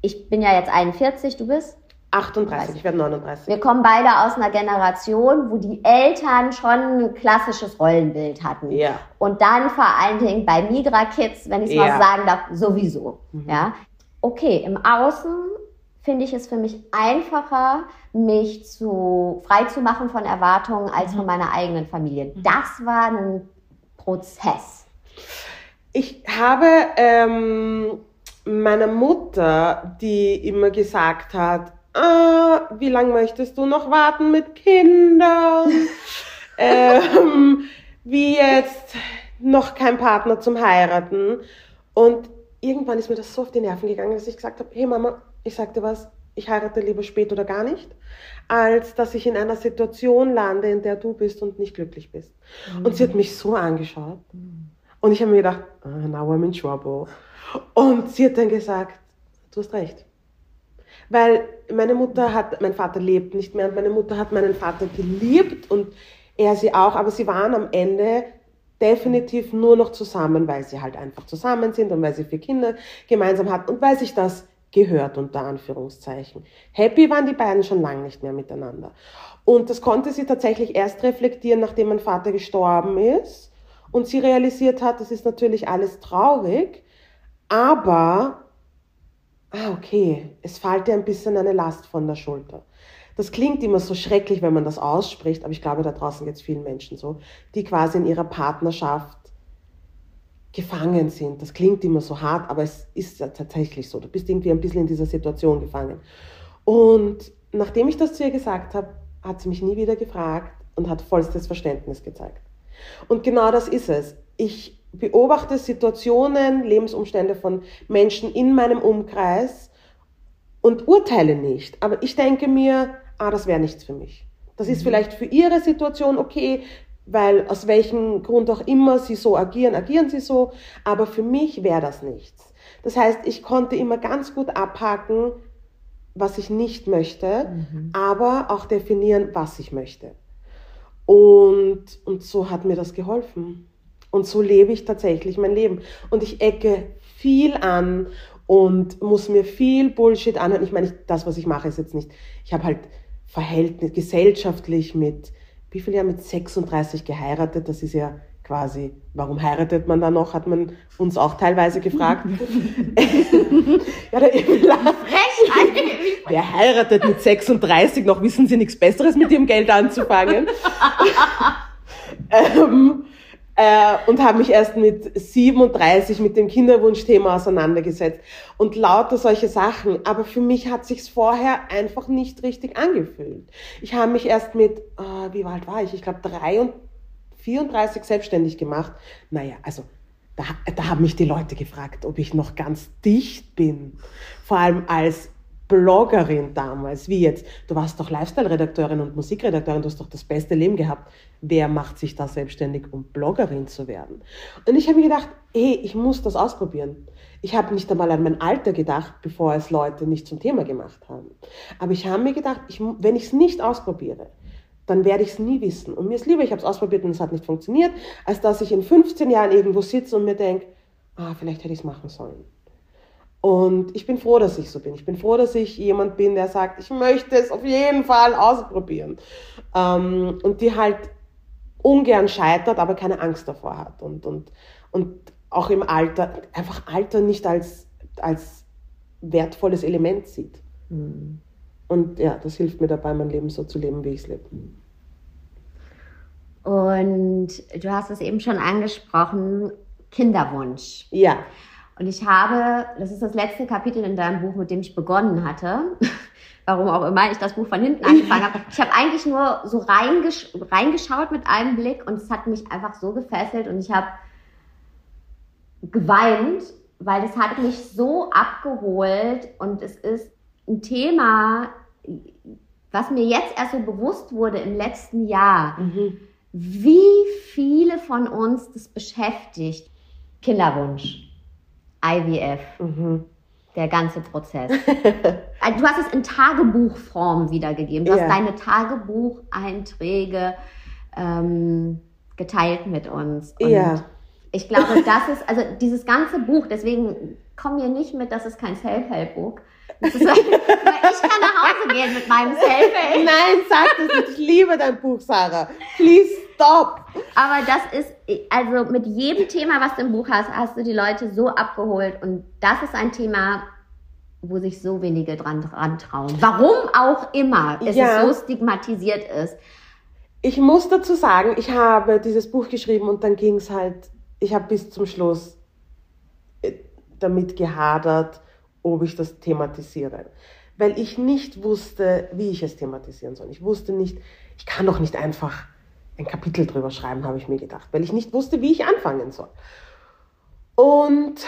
ich bin ja jetzt 41, du bist? 38, ich werde 39. Wir kommen beide aus einer Generation, wo die Eltern schon ein klassisches Rollenbild hatten. Ja. Und dann vor allen Dingen bei Migra Kids, wenn ich es mal Ja. so sagen darf, sowieso. Ja. Okay, im Außen finde ich es für mich einfacher, mich zu, frei zu machen von Erwartungen als von meiner eigenen Familie. Das war ein Prozess. Ich habe ähm, meiner Mutter, die immer gesagt hat, ah, wie lange möchtest du noch warten mit Kindern? *laughs* ähm, wie jetzt noch kein Partner zum Heiraten. Und irgendwann ist mir das so auf die Nerven gegangen, dass ich gesagt habe, hey Mama, ich sagte was, ich heirate lieber spät oder gar nicht, als dass ich in einer Situation lande, in der du bist und nicht glücklich bist. Mhm. Und sie hat mich so angeschaut. Mhm. Und ich habe mir gedacht, oh, now I'm in trouble. Und sie hat dann gesagt, du hast recht. Weil meine Mutter hat, mein Vater lebt nicht mehr und meine Mutter hat meinen Vater geliebt und er sie auch, aber sie waren am Ende definitiv nur noch zusammen, weil sie halt einfach zusammen sind und weil sie vier Kinder gemeinsam hatten und weil sich das gehört, unter Anführungszeichen. Happy waren die beiden schon lange nicht mehr miteinander. Und das konnte sie tatsächlich erst reflektieren, nachdem mein Vater gestorben ist und sie realisiert hat, das ist natürlich alles traurig, aber, ah, okay, es fällt ihr ein bisschen eine Last von der Schulter. Das klingt immer so schrecklich, wenn man das ausspricht, aber ich glaube, da draußen geht es vielen Menschen so, die quasi in ihrer Partnerschaft gefangen sind. Das klingt immer so hart, aber es ist ja tatsächlich so. Du bist irgendwie ein bisschen in dieser Situation gefangen. Und nachdem ich das zu ihr gesagt habe, hat sie mich nie wieder gefragt und hat vollstes Verständnis gezeigt. Und genau das ist es. Ich beobachte Situationen, Lebensumstände von Menschen in meinem Umkreis und urteile nicht. Aber ich denke mir, ah, das wäre nichts für mich. Das ist mhm. vielleicht für ihre Situation okay, weil aus welchem Grund auch immer sie so agieren, agieren sie so, aber für mich wäre das nichts. Das heißt, ich konnte immer ganz gut abhaken, was ich nicht möchte, mhm. aber auch definieren, was ich möchte. Und, und so hat mir das geholfen. Und so lebe ich tatsächlich mein Leben. Und ich ecke viel an und muss mir viel Bullshit anhören. Ich meine, das, was ich mache, ist jetzt nicht, ich habe halt Verhältnis gesellschaftlich mit, wie viel Jahr mit 36 geheiratet, das ist ja quasi, warum heiratet man da noch, hat man uns auch teilweise gefragt. *laughs* *laughs* ja, der Wer heiratet mit 36 noch, wissen Sie nichts Besseres mit ihrem Geld anzufangen? *laughs* ähm, äh, und habe mich erst mit 37 mit dem Kinderwunschthema auseinandergesetzt und lauter solche Sachen. Aber für mich hat sich's vorher einfach nicht richtig angefühlt. Ich habe mich erst mit, äh, wie alt war ich? Ich glaube 34 selbstständig gemacht. Naja, also da, da haben mich die Leute gefragt, ob ich noch ganz dicht bin. Vor allem als Bloggerin damals, wie jetzt. Du warst doch Lifestyle-Redakteurin und Musikredakteurin, du hast doch das beste Leben gehabt. Wer macht sich da selbstständig, um Bloggerin zu werden? Und ich habe mir gedacht, hey, ich muss das ausprobieren. Ich habe nicht einmal an mein Alter gedacht, bevor es Leute nicht zum Thema gemacht haben. Aber ich habe mir gedacht, ich, wenn ich es nicht ausprobiere, dann werde ich es nie wissen. Und mir ist lieber, ich habe es ausprobiert und es hat nicht funktioniert, als dass ich in 15 Jahren irgendwo sitze und mir denke, ah, vielleicht hätte ich es machen sollen. Und ich bin froh, dass ich so bin. Ich bin froh, dass ich jemand bin, der sagt, ich möchte es auf jeden Fall ausprobieren. Ähm, und die halt ungern scheitert, aber keine Angst davor hat. Und, und, und auch im Alter, einfach Alter nicht als, als wertvolles Element sieht. Mhm. Und ja, das hilft mir dabei, mein Leben so zu leben, wie ich es lebe. Und du hast es eben schon angesprochen, Kinderwunsch. Ja. Und ich habe, das ist das letzte Kapitel in deinem Buch, mit dem ich begonnen hatte. *laughs* Warum auch immer ich das Buch von hinten angefangen habe. Ich habe eigentlich nur so reingesch reingeschaut mit einem Blick und es hat mich einfach so gefesselt und ich habe geweint, weil es hat mich so abgeholt und es ist ein Thema, was mir jetzt erst so bewusst wurde im letzten Jahr, mhm. wie viele von uns das beschäftigt. Kinderwunsch. IVF. Mhm. Der ganze Prozess. *laughs* Also, du hast es in Tagebuchform wiedergegeben. Du ja. hast deine Tagebucheinträge ähm, geteilt mit uns. Und ja. Ich glaube, das ist, also dieses ganze Buch, deswegen komm mir nicht mit, das ist kein Self-Help-Buch. Ich kann nach Hause gehen mit meinem Self-Help. Nein, sag das nicht. Ich liebe dein Buch, Sarah. Please Stopp! Aber das ist, also mit jedem Thema, was du im Buch hast, hast du die Leute so abgeholt. Und das ist ein Thema, wo sich so wenige dran, dran trauen. Warum auch immer es Ja. so stigmatisiert ist. Ich muss dazu sagen, ich habe dieses Buch geschrieben und dann ging es halt, ich habe bis zum Schluss äh, damit gehadert, ob ich das thematisiere. Weil ich nicht wusste, wie ich es thematisieren soll. Ich wusste nicht, ich kann doch nicht einfach ein Kapitel drüber schreiben, habe ich mir gedacht, weil ich nicht wusste, wie ich anfangen soll. Und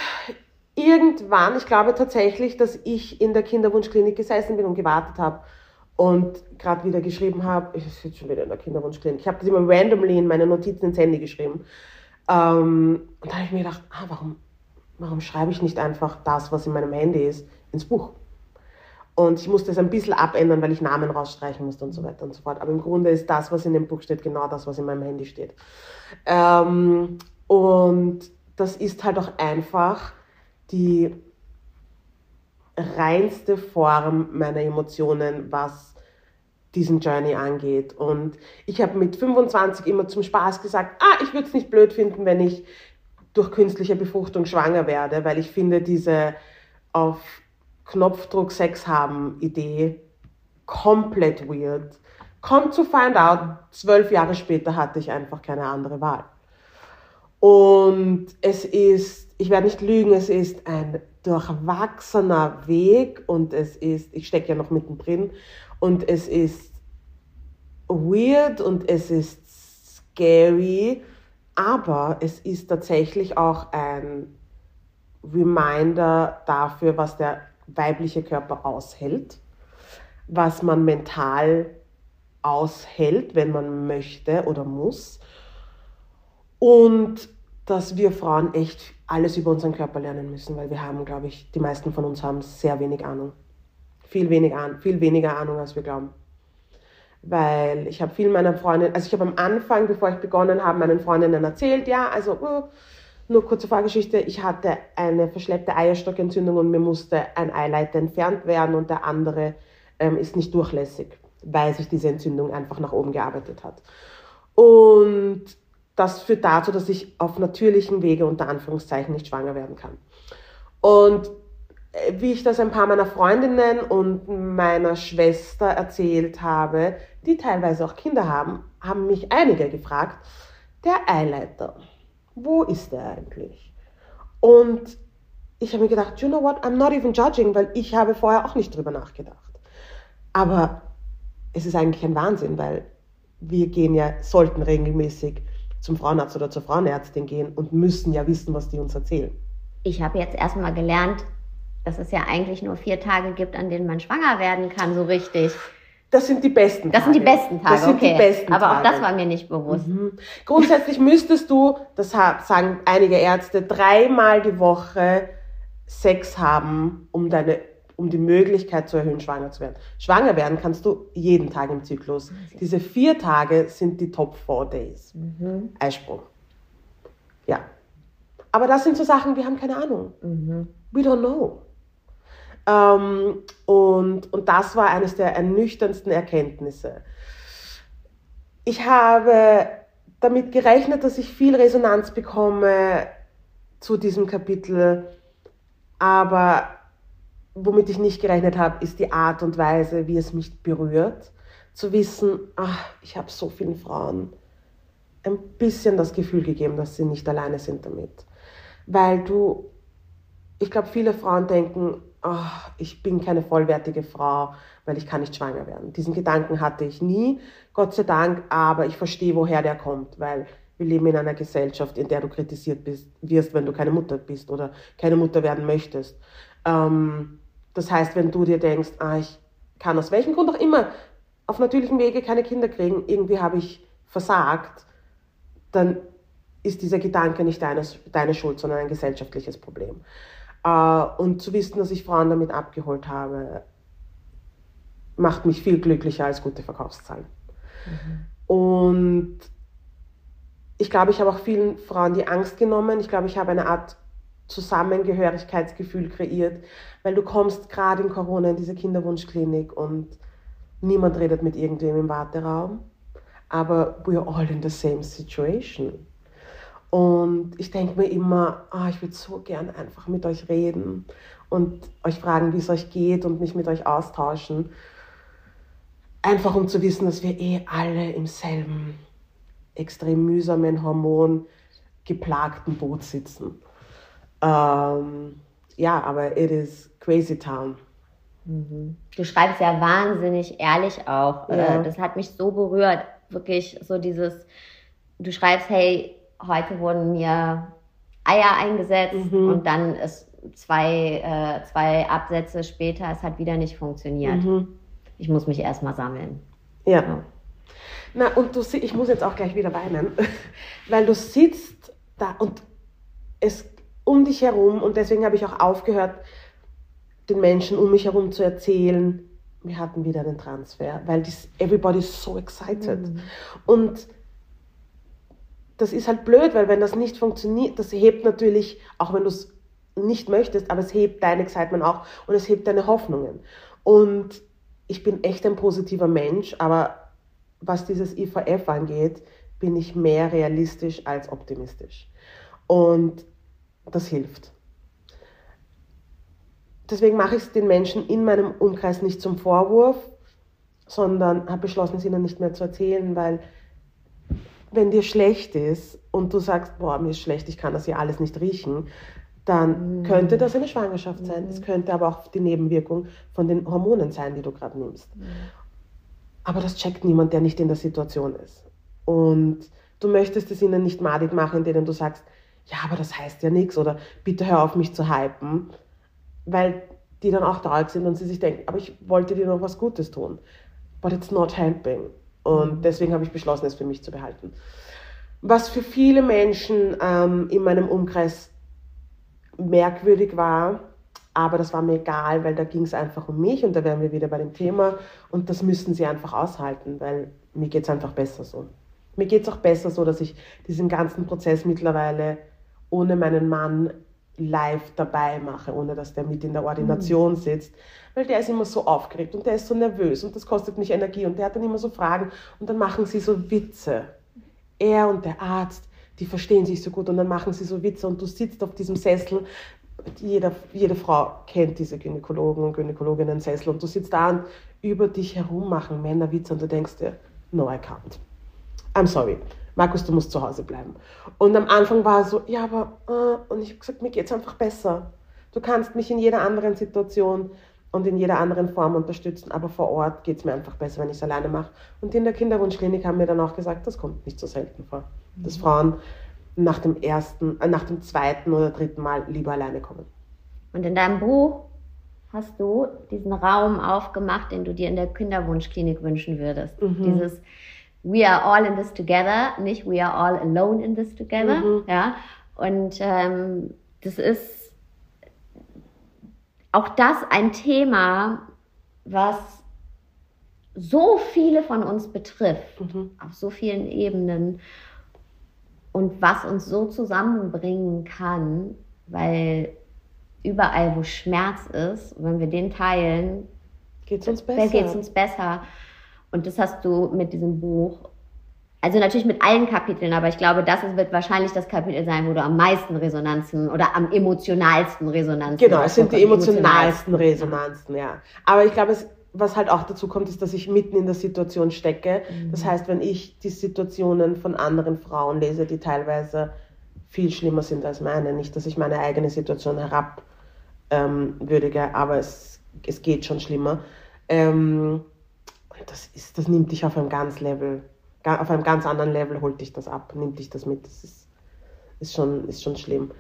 irgendwann, ich glaube tatsächlich, dass ich in der Kinderwunschklinik gesessen bin und gewartet habe und gerade wieder geschrieben habe, ich sitze schon wieder in der Kinderwunschklinik. Ich habe das immer randomly in meine Notizen ins Handy geschrieben. Ähm, und da habe ich mir gedacht, ah, warum, warum schreibe ich nicht einfach das, was in meinem Handy ist, ins Buch? Und ich musste es ein bisschen abändern, weil ich Namen rausstreichen musste und so weiter und so fort. Aber im Grunde ist das, was in dem Buch steht, genau das, was in meinem Handy steht. Ähm, und das ist halt auch einfach die reinste Form meiner Emotionen, was diesen Journey angeht. Und ich habe mit 25 immer zum Spaß gesagt, ah, ich würde es nicht blöd finden, wenn ich durch künstliche Befruchtung schwanger werde, weil ich finde diese auf Knopfdruck Sex haben Idee komplett weird. Come to find out, zwölf Jahre später hatte ich einfach keine andere Wahl. Und es ist, ich werde nicht lügen, es ist ein durchwachsener Weg und es ist, ich stecke ja noch mittendrin, und es ist weird und es ist scary, aber es ist tatsächlich auch ein Reminder dafür, was der weibliche Körper aushält, was man mental aushält, wenn man möchte oder muss. Und dass wir Frauen echt alles über unseren Körper lernen müssen, weil wir haben, glaube ich, die meisten von uns haben sehr wenig Ahnung. Viel, wenig Ahnung, viel weniger Ahnung, als wir glauben. Weil ich habe viel meiner Freundinnen, also ich habe am Anfang, bevor ich begonnen habe, meinen Freundinnen erzählt, ja, also uh, nur kurze Vorgeschichte, ich hatte eine verschleppte Eierstockentzündung und mir musste ein Eileiter entfernt werden und der andere ähm, ist nicht durchlässig, weil sich diese Entzündung einfach nach oben gearbeitet hat. Und das führt dazu, dass ich auf natürlichem Wege unter Anführungszeichen nicht schwanger werden kann. Und wie ich das ein paar meiner Freundinnen und meiner Schwester erzählt habe, die teilweise auch Kinder haben, haben mich einige gefragt, der Eileiter, wo ist der eigentlich? Und ich habe mir gedacht, you know what, I'm not even judging, weil ich habe vorher auch nicht drüber nachgedacht. Aber es ist eigentlich ein Wahnsinn, weil wir gehen ja, sollten regelmäßig zum Frauenarzt oder zur Frauenärztin gehen und müssen ja wissen, was die uns erzählen. Ich habe jetzt erstmal gelernt, dass es ja eigentlich nur vier Tage gibt, an denen man schwanger werden kann, so richtig. Das sind die besten Das sind die besten Tage, Das sind okay. die besten Aber auch Tage. das war mir nicht bewusst. Mhm. Grundsätzlich müsstest du, das sagen einige Ärzte, dreimal die Woche Sex haben, um deine um die Möglichkeit zu erhöhen, schwanger zu werden. Schwanger werden kannst du jeden Tag im Zyklus. Diese vier Tage sind die Top Four Days. Mhm. Eisprung. Ja. Aber das sind so Sachen, wir haben keine Ahnung. Mhm. We don't know. Ähm, und, und das war eines der ernüchterndsten Erkenntnisse. Ich habe damit gerechnet, dass ich viel Resonanz bekomme zu diesem Kapitel, aber womit ich nicht gerechnet habe, ist die Art und Weise, wie es mich berührt. Zu wissen, ach, ich habe so vielen Frauen ein bisschen das Gefühl gegeben, dass sie nicht alleine sind damit. Weil du, ich glaube, viele Frauen denken, ach, ich bin keine vollwertige Frau, weil ich kann nicht schwanger werden. Diesen Gedanken hatte ich nie, Gott sei Dank, aber ich verstehe, woher der kommt, weil wir leben in einer Gesellschaft, in der du kritisiert bist, wirst, wenn du keine Mutter bist oder keine Mutter werden möchtest. Ähm, das heißt, wenn du dir denkst, ah, ich kann aus welchem Grund auch immer auf natürlichem Wege keine Kinder kriegen, irgendwie habe ich versagt, dann ist dieser Gedanke nicht deine, deine Schuld, sondern ein gesellschaftliches Problem. Äh, und zu wissen, dass ich Frauen damit abgeholt habe, macht mich viel glücklicher als gute Verkaufszahlen. Und ich glaube, ich habe auch vielen Frauen die Angst genommen. Ich glaube, ich habe eine Art Zusammengehörigkeitsgefühl kreiert, weil du kommst gerade in Corona in diese Kinderwunschklinik und niemand redet mit irgendwem im Warteraum, aber we're all in the same situation. Und ich denke mir immer, oh, ich würde so gern einfach mit euch reden und euch fragen, wie es euch geht und mich mit euch austauschen. Einfach um zu wissen, dass wir eh alle im selben extrem mühsamen, hormongeplagten Boot sitzen. Ähm, ja, aber it is crazy town. Mhm. Du schreibst ja wahnsinnig ehrlich auch. Ja. Das hat mich so berührt. Wirklich so dieses, du schreibst, hey, heute wurden mir Eier eingesetzt mhm. und dann ist zwei, äh, zwei Absätze später, es hat wieder nicht funktioniert. Mhm. Ich muss mich erstmal sammeln. Ja. ja. Na, und du ich muss jetzt auch gleich wieder weinen, *laughs* weil du sitzt da und es um dich herum, und deswegen habe ich auch aufgehört, den Menschen um mich herum zu erzählen, wir hatten wieder einen Transfer, weil this, everybody is so excited. Mhm. Und das ist halt blöd, weil wenn das nicht funktioniert, das hebt natürlich, auch wenn du es nicht möchtest, aber es hebt deine Excitement auch und es hebt deine Hoffnungen. Und ich bin echt ein positiver Mensch, aber was dieses IVF angeht, bin ich mehr realistisch als optimistisch. Und das hilft deswegen mache ich es den Menschen in meinem Umkreis nicht zum Vorwurf, sondern habe beschlossen, es ihnen nicht mehr zu erzählen, weil wenn dir schlecht ist und du sagst, boah, mir ist schlecht, ich kann das hier alles nicht riechen, dann mhm. könnte das eine Schwangerschaft sein. Es mhm. könnte aber auch die Nebenwirkung von den Hormonen sein, die du gerade nimmst. Mhm. Aber das checkt niemand, der nicht in der Situation ist. Und du möchtest es ihnen nicht madig machen, indem du sagst, ja, aber das heißt ja nichts oder bitte hör auf mich zu hypen, weil die dann auch traurig sind und sie sich denken, aber ich wollte dir noch was Gutes tun. But it's not helping. Und deswegen habe ich beschlossen, es für mich zu behalten. Was für viele Menschen ähm, in meinem Umkreis merkwürdig war, aber das war mir egal, weil da ging es einfach um mich und da wären wir wieder bei dem Thema und das müssen sie einfach aushalten, weil mir geht es einfach besser so. Mir geht es auch besser so, dass ich diesen ganzen Prozess mittlerweile ohne meinen Mann live dabei mache, ohne dass der mit in der Ordination mhm. sitzt. Weil der ist immer so aufgeregt und der ist so nervös und das kostet mich Energie und der hat dann immer so Fragen und dann machen sie so Witze. Er und der Arzt, die verstehen sich so gut und dann machen sie so Witze und du sitzt auf diesem Sessel. Jeder, jede Frau kennt diese Gynäkologen und Gynäkologinnen-Sessel und du sitzt da und über dich herum machen Männer Witze und du denkst dir, no, I can't. I'm sorry. Markus, du musst zu Hause bleiben. Und am Anfang war er so, ja, aber, äh, und ich habe gesagt, mir geht es einfach besser. Du kannst mich in jeder anderen Situation und in jeder anderen Form unterstützen, aber vor Ort geht es mir einfach besser, wenn ich es alleine mache. Und in der Kinderwunschklinik haben mir dann auch gesagt, das kommt nicht so selten vor, mhm. dass Frauen nach dem ersten, äh, nach dem zweiten oder dritten Mal lieber alleine kommen. Und in deinem Buch hast du diesen Raum aufgemacht, den du dir in der Kinderwunschklinik wünschen würdest. Mhm. Dieses we are all in this together, nicht we are all alone in this together. Mhm. Ja? Und ähm, das ist auch das ein Thema, was so viele von uns betrifft, mhm. auf so vielen Ebenen und was uns so zusammenbringen kann, weil überall, wo Schmerz ist, wenn wir den teilen, geht es uns besser. Geht's uns besser. Und das hast du mit diesem Buch, also natürlich mit allen Kapiteln, aber ich glaube, das wird wahrscheinlich das Kapitel sein, wo du am meisten Resonanzen oder am emotionalsten Resonanzen Genau, es sind die emotionalsten Resonanzen, ja. Aber ich glaube, es, was halt auch dazu kommt, ist, dass ich mitten in der Situation stecke. Mhm. Das heißt, wenn ich die Situationen von anderen Frauen lese, die teilweise viel schlimmer sind als meine, nicht, dass ich meine eigene Situation herabwürdige, ähm, aber es, es geht schon schlimmer. Ähm, das, ist, das nimmt dich auf einem ganz Level, auf einem ganz anderen Level holt dich das ab, nimmt dich das mit. Das ist, ist, schon, ist schon schlimm.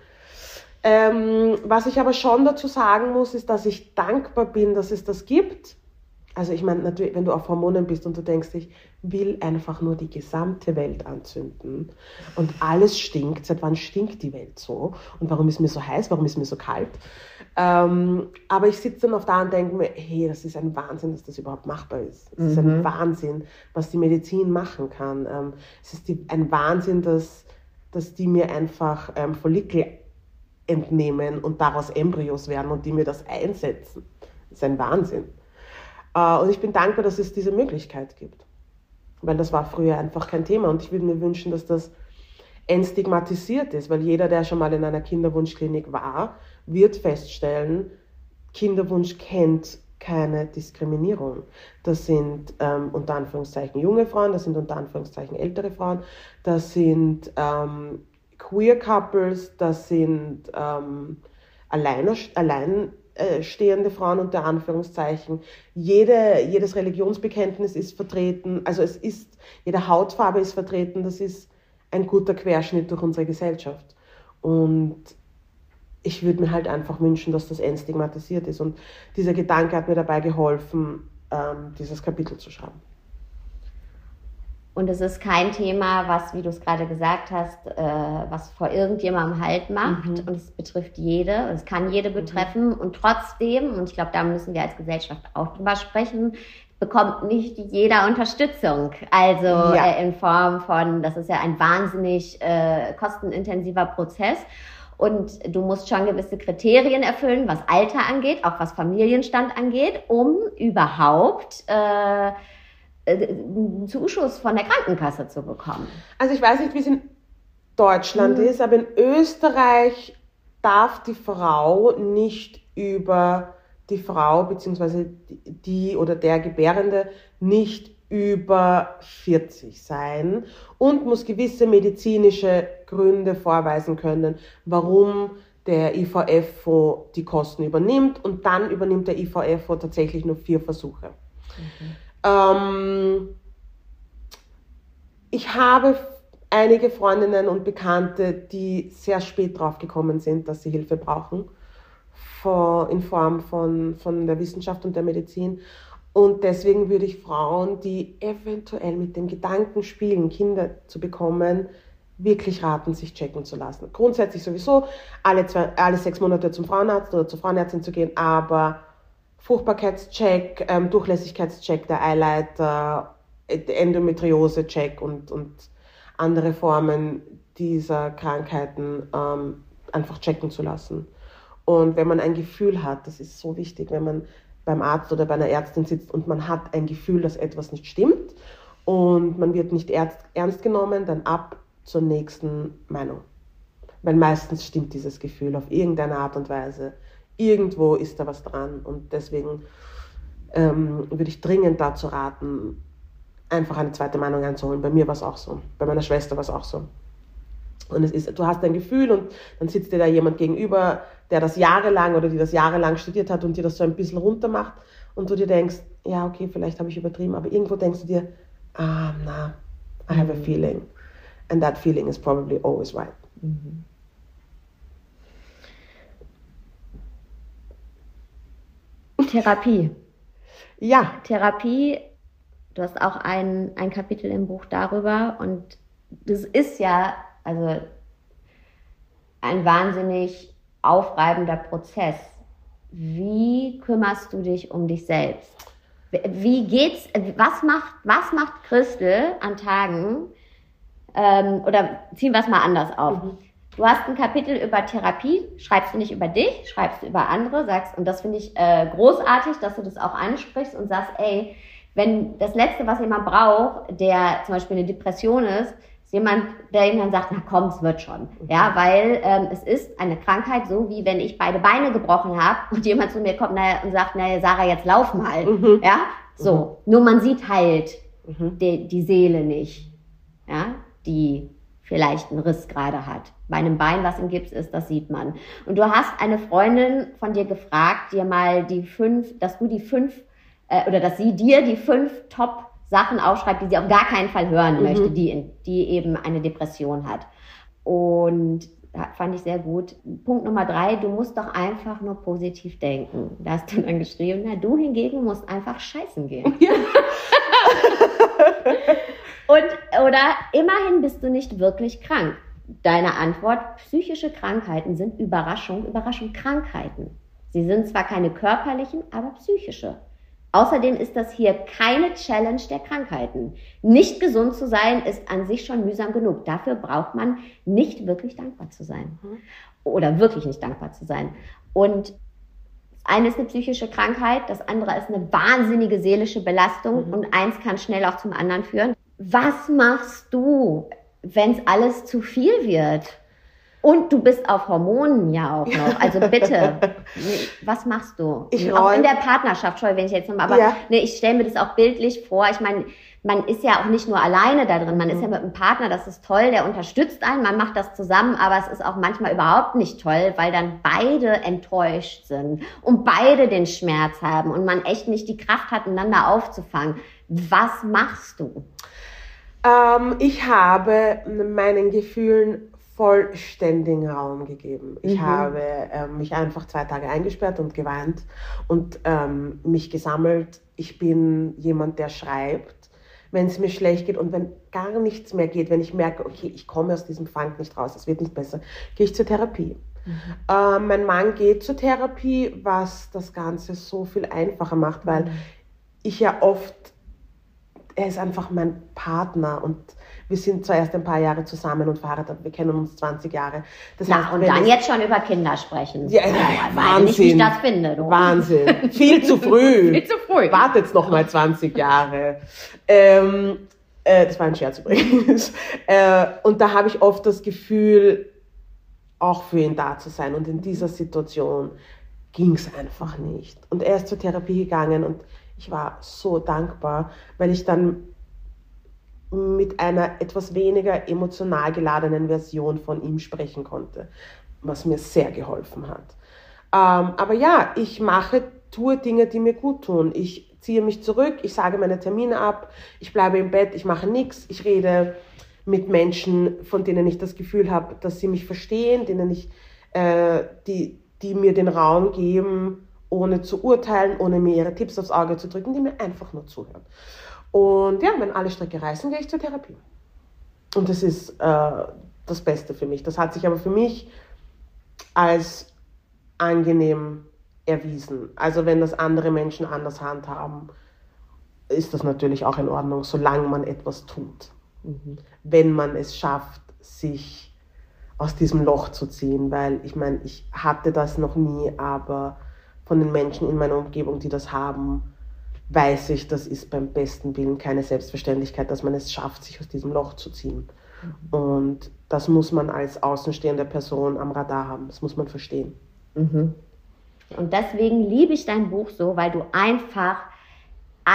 Ähm, was ich aber schon dazu sagen muss, ist, dass ich dankbar bin, dass es das gibt. Also ich meine, natürlich, wenn du auf Hormonen bist und du denkst, ich will einfach nur die gesamte Welt anzünden und alles stinkt, seit wann stinkt die Welt so und warum ist mir so heiß, warum ist mir so kalt? Ähm, aber ich sitze dann oft da und denke mir, hey, das ist ein Wahnsinn, dass das überhaupt machbar ist. Es mhm. ist ein mhm. Wahnsinn, was die Medizin machen kann. Ähm, es ist die, ein Wahnsinn, dass, dass die mir einfach ähm, Follikel entnehmen und daraus Embryos werden und die mir das einsetzen. Das ist ein Wahnsinn. Äh, und ich bin dankbar, dass es diese Möglichkeit gibt. Weil das war früher einfach kein Thema und ich würde mir wünschen, dass das entstigmatisiert ist, weil jeder, der schon mal in einer Kinderwunschklinik war, wird feststellen, Kinderwunsch kennt keine Diskriminierung. Das sind ähm, unter Anführungszeichen junge Frauen, das sind unter Anführungszeichen ältere Frauen, das sind ähm, Queer Couples, das sind ähm, alleine, alleinstehende Frauen unter Anführungszeichen. Jede, jedes Religionsbekenntnis ist vertreten, also es ist, jede Hautfarbe ist vertreten, das ist ein guter Querschnitt durch unsere Gesellschaft. Und ich würde mir halt einfach wünschen, dass das entstigmatisiert ist. Und dieser Gedanke hat mir dabei geholfen, ähm, dieses Kapitel zu schreiben. Und es ist kein Thema, was, wie du es gerade gesagt hast, äh, was vor irgendjemandem Halt macht. Mhm. Und es betrifft jede. Es kann jede mhm. betreffen. Mhm. Und trotzdem, und ich glaube, da müssen wir als Gesellschaft auch drüber sprechen, bekommt nicht jeder Unterstützung. Also ja. äh, in Form von, das ist ja ein wahnsinnig äh, kostenintensiver Prozess. Und du musst schon gewisse Kriterien erfüllen, was Alter angeht, auch was Familienstand angeht, um überhaupt äh, Zuschuss von der Krankenkasse zu bekommen. Also ich weiß nicht, wie es in Deutschland mhm. ist, aber in Österreich darf die Frau nicht über die Frau bzw. die oder der Gebärende nicht über 40 sein und muss gewisse medizinische Gründe vorweisen können, warum der IVF-Fonds die Kosten übernimmt und dann übernimmt der IVF-Fonds tatsächlich nur vier Versuche. Mhm. Ähm, ich habe einige Freundinnen und Bekannte, die sehr spät drauf gekommen sind, dass sie Hilfe brauchen, in Form von, von der Wissenschaft und der Medizin. Und deswegen würde ich Frauen, die eventuell mit dem Gedanken spielen, Kinder zu bekommen, wirklich raten, sich checken zu lassen. Grundsätzlich sowieso alle, zwei, alle sechs Monate zum Frauenarzt oder zur Frauenärztin zu gehen, aber Fruchtbarkeitscheck, ähm, Durchlässigkeitscheck der Eileiter, Endometriose-Check und, und andere Formen dieser Krankheiten ähm, einfach checken zu lassen. Und wenn man ein Gefühl hat, das ist so wichtig, wenn man beim Arzt oder bei einer Ärztin sitzt und man hat ein Gefühl, dass etwas nicht stimmt und man wird nicht ernst genommen, dann ab zur nächsten Meinung. Weil meistens stimmt dieses Gefühl auf irgendeine Art und Weise. Irgendwo ist da was dran und deswegen ähm, würde ich dringend dazu raten, einfach eine zweite Meinung einzuholen. Bei mir war es auch so, bei meiner Schwester war es auch so. Und es ist, du hast ein Gefühl und dann sitzt dir da jemand gegenüber, der das jahrelang oder die das jahrelang studiert hat und dir das so ein bisschen runter macht und du dir denkst, ja, okay, vielleicht habe ich übertrieben, aber irgendwo denkst du dir, ah, na, I have a feeling. And that feeling is probably always right. Mhm. Therapie. Ja. Therapie, du hast auch ein, ein Kapitel im Buch darüber und das ist ja, also ein wahnsinnig aufreibender Prozess. Wie kümmerst du dich um dich selbst? Wie geht's? Was macht, was macht Christel an Tagen? Ähm, oder ziehen wir es mal anders auf. Mhm. Du hast ein Kapitel über Therapie, schreibst du nicht über dich, schreibst du über andere, sagst, und das finde ich äh, großartig, dass du das auch ansprichst und sagst, ey, wenn das Letzte, was jemand braucht, der zum Beispiel eine Depression ist, ist jemand, der ihm dann sagt, na komm, es wird schon. Ja, weil ähm, es ist eine Krankheit, so wie wenn ich beide Beine gebrochen habe und jemand zu mir kommt na, und sagt, naja, Sarah, jetzt lauf mal. Mhm. Ja, so. Mhm. Nur man sieht halt mhm. die, die Seele nicht, ja, die vielleicht einen Riss gerade hat. Bei einem Bein, was im Gips ist, das sieht man. Und du hast eine Freundin von dir gefragt, dir mal die fünf, dass du die fünf, äh, oder dass sie dir die fünf Top Sachen aufschreibt, die sie auf gar keinen Fall hören mhm. möchte, die, die eben eine Depression hat. Und fand ich sehr gut. Punkt Nummer drei, du musst doch einfach nur positiv denken. Da hast du dann geschrieben, na, du hingegen musst einfach scheißen gehen. Ja. *laughs* Und, oder immerhin bist du nicht wirklich krank. Deine Antwort, psychische Krankheiten sind Überraschung, Überraschung Krankheiten. Sie sind zwar keine körperlichen, aber psychische. Außerdem ist das hier keine Challenge der Krankheiten. Nicht gesund zu sein ist an sich schon mühsam genug. Dafür braucht man nicht wirklich dankbar zu sein. Mhm. Oder wirklich nicht dankbar zu sein. Und das eine ist eine psychische Krankheit, das andere ist eine wahnsinnige seelische Belastung mhm. und eins kann schnell auch zum anderen führen. Was machst du, wenn es alles zu viel wird. Und du bist auf Hormonen ja auch noch. *laughs* Also bitte, was machst du? Ich auch in der Partnerschaft, Scheu, wenn ich jetzt nochmal, aber Ja. nee, ich stelle mir das auch bildlich vor. Ich meine, man ist ja auch nicht nur alleine da drin, man ist Mhm. ja mit einem Partner, das ist toll, der unterstützt einen, man macht das zusammen, aber es ist auch manchmal überhaupt nicht toll, weil dann beide enttäuscht sind und beide den Schmerz haben und man echt nicht die Kraft hat, einander aufzufangen. Was machst du? Ähm, ich habe meinen Gefühlen vollständigen Raum gegeben. Ich Mhm. habe ähm, mich einfach zwei Tage eingesperrt und geweint und ähm, mich gesammelt. Ich bin jemand, der schreibt, wenn es mir schlecht geht und wenn gar nichts mehr geht, wenn ich merke, okay, ich komme aus diesem Fang nicht raus, es wird nicht besser, gehe ich zur Therapie. Äh, mein Mann geht zur Therapie, was das Ganze so viel einfacher macht, weil ich ja oft, er ist einfach mein Partner und wir sind zwar erst ein paar Jahre zusammen und verheiratet, wir kennen uns 20 Jahre. Das Na, und wenn dann jetzt schon über Kinder sprechen. Ja, Weil Wahnsinn. ich, wie ich das finde. Du. Wahnsinn. Viel zu früh. *laughs* Viel zu früh. Wartet noch mal 20 Jahre. Ähm, äh, das war ein Scherz übrigens. *laughs* Äh, und da habe ich oft das Gefühl, auch für ihn da zu sein. Und in dieser Situation ging es einfach nicht. Und er ist zur Therapie gegangen und ich war so dankbar, weil ich dann mit einer etwas weniger emotional geladenen Version von ihm sprechen konnte, was mir sehr geholfen hat. Ähm, aber ja, ich mache, tue Dinge, die mir gut tun. Ich ziehe mich zurück, ich sage meine Termine ab, ich bleibe im Bett, ich mache nichts, ich rede mit Menschen, von denen ich das Gefühl habe, dass sie mich verstehen, denen ich, äh, die, die mir den Raum geben, ohne zu urteilen, ohne mir ihre Tipps aufs Auge zu drücken, die mir einfach nur zuhören. Und ja, wenn alle Stricke reißen, gehe ich zur Therapie. Und das ist äh, das Beste für mich. Das hat sich aber für mich als angenehm erwiesen. Also wenn das andere Menschen anders handhaben, ist das natürlich auch in Ordnung, solange man etwas tut. Wenn man es schafft, sich aus diesem Loch zu ziehen, weil ich meine, ich hatte das noch nie, aber von den Menschen in meiner Umgebung, die das haben, weiß ich, das ist beim besten Willen keine Selbstverständlichkeit, dass man es schafft, sich aus diesem Loch zu ziehen. Und das muss man als außenstehende Person am Radar haben. Das muss man verstehen. Mhm. Und deswegen liebe ich dein Buch so, weil du einfach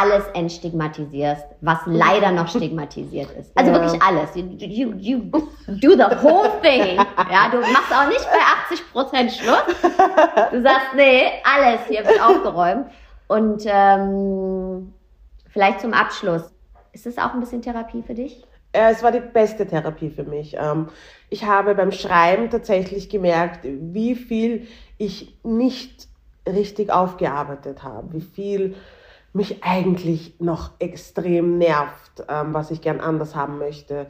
alles entstigmatisierst, was leider noch stigmatisiert ist. Also Ja. wirklich alles. You, you, you do the whole thing. Ja, du machst auch nicht bei 80 Prozent Schluss. Du sagst, nee, alles hier wird aufgeräumt. Und ähm, vielleicht zum Abschluss. Ist es auch ein bisschen Therapie für dich? Es war die beste Therapie für mich. Ähm, Ich habe beim Schreiben tatsächlich gemerkt, wie viel ich nicht richtig aufgearbeitet habe, wie viel mich eigentlich noch extrem nervt, ähm, was ich gern anders haben möchte.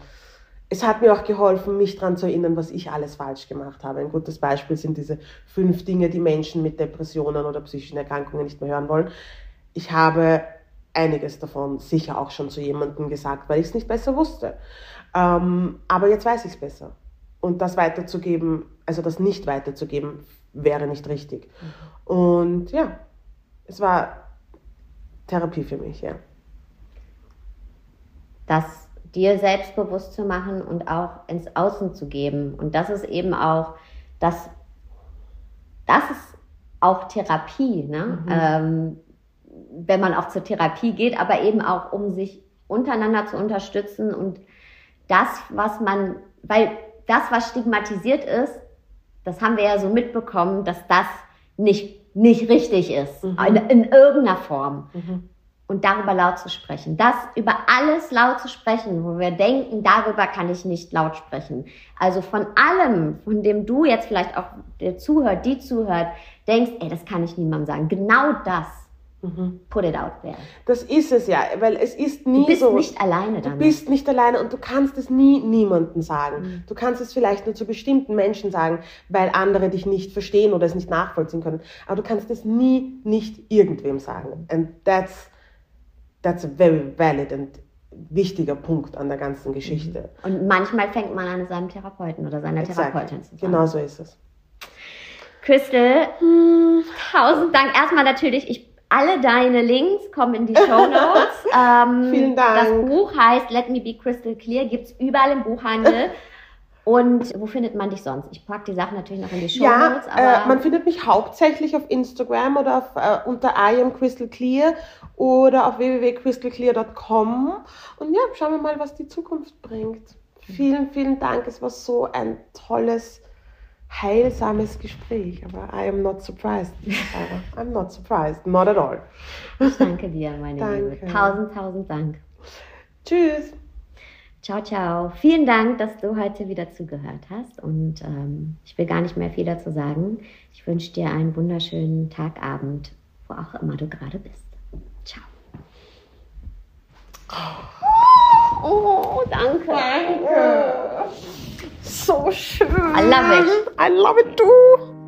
Es hat mir auch geholfen, mich daran zu erinnern, was ich alles falsch gemacht habe. Ein gutes Beispiel sind diese fünf Dinge, die Menschen mit Depressionen oder psychischen Erkrankungen nicht mehr hören wollen. Ich habe einiges davon sicher auch schon zu jemandem gesagt, weil ich es nicht besser wusste. Ähm, aber jetzt weiß ich es besser. Und das weiterzugeben, also das nicht weiterzugeben, wäre nicht richtig. Und ja, es war Therapie für mich, ja. das dir selbstbewusst zu machen und auch ins Außen zu geben. Und das ist eben auch, das, das ist auch Therapie, ne? Ähm, wenn man auch zur Therapie geht, aber eben auch, um sich untereinander zu unterstützen und das, was man, weil das, was stigmatisiert ist, das haben wir ja so mitbekommen, dass das nicht, nicht richtig ist, in, in irgendeiner Form und darüber laut zu sprechen. Das über alles laut zu sprechen, wo wir denken, darüber kann ich nicht laut sprechen. Also von allem, von dem du jetzt vielleicht auch der zuhört, die zuhört, denkst, ey, das kann ich niemandem sagen. Genau das. Put it out there. Das ist es ja, weil es ist nie Du bist so. nicht alleine Du damit. bist nicht alleine und du kannst es nie niemandem sagen. Du kannst es vielleicht nur zu bestimmten Menschen sagen, weil andere dich nicht verstehen oder es nicht nachvollziehen können. Aber du kannst es nie nicht irgendwem sagen. And that's, that's a very valid and wichtiger Punkt an der ganzen Geschichte. Und manchmal fängt man an seinem Therapeuten oder seiner Therapeutin zu sagen. Genau so ist es. Crystal, tausend Dank. Erstmal natürlich, ich Alle deine Links kommen in die Show Notes. *laughs* ähm, Vielen Dank. Das Buch heißt Let Me Be Crystal Clear, gibt es überall im Buchhandel. *laughs* Und wo findet man dich sonst? Ich packe die Sachen natürlich noch in die Show Ja, Notes, äh, aber man findet mich hauptsächlich auf Instagram oder auf, äh, unter I am Crystal Clear oder auf www.crystalclear.com. Und ja, schauen wir mal, was die Zukunft bringt. Vielen, vielen Dank. Es war so ein tolles, heilsames Gespräch. Aber I am not surprised. I'm not surprised. Not at all. ich danke dir, meine Danke. Liebe. Tausend, tausend Dank. Tschüss. Ciao, ciao. Vielen Dank, dass du heute wieder zugehört hast. Und ähm, ich will gar nicht mehr viel dazu sagen. Ich wünsche dir einen wunderschönen Tagabend, wo auch immer du gerade bist. Ciao. Oh, danke. Danke. So schön. I love it. I love it too.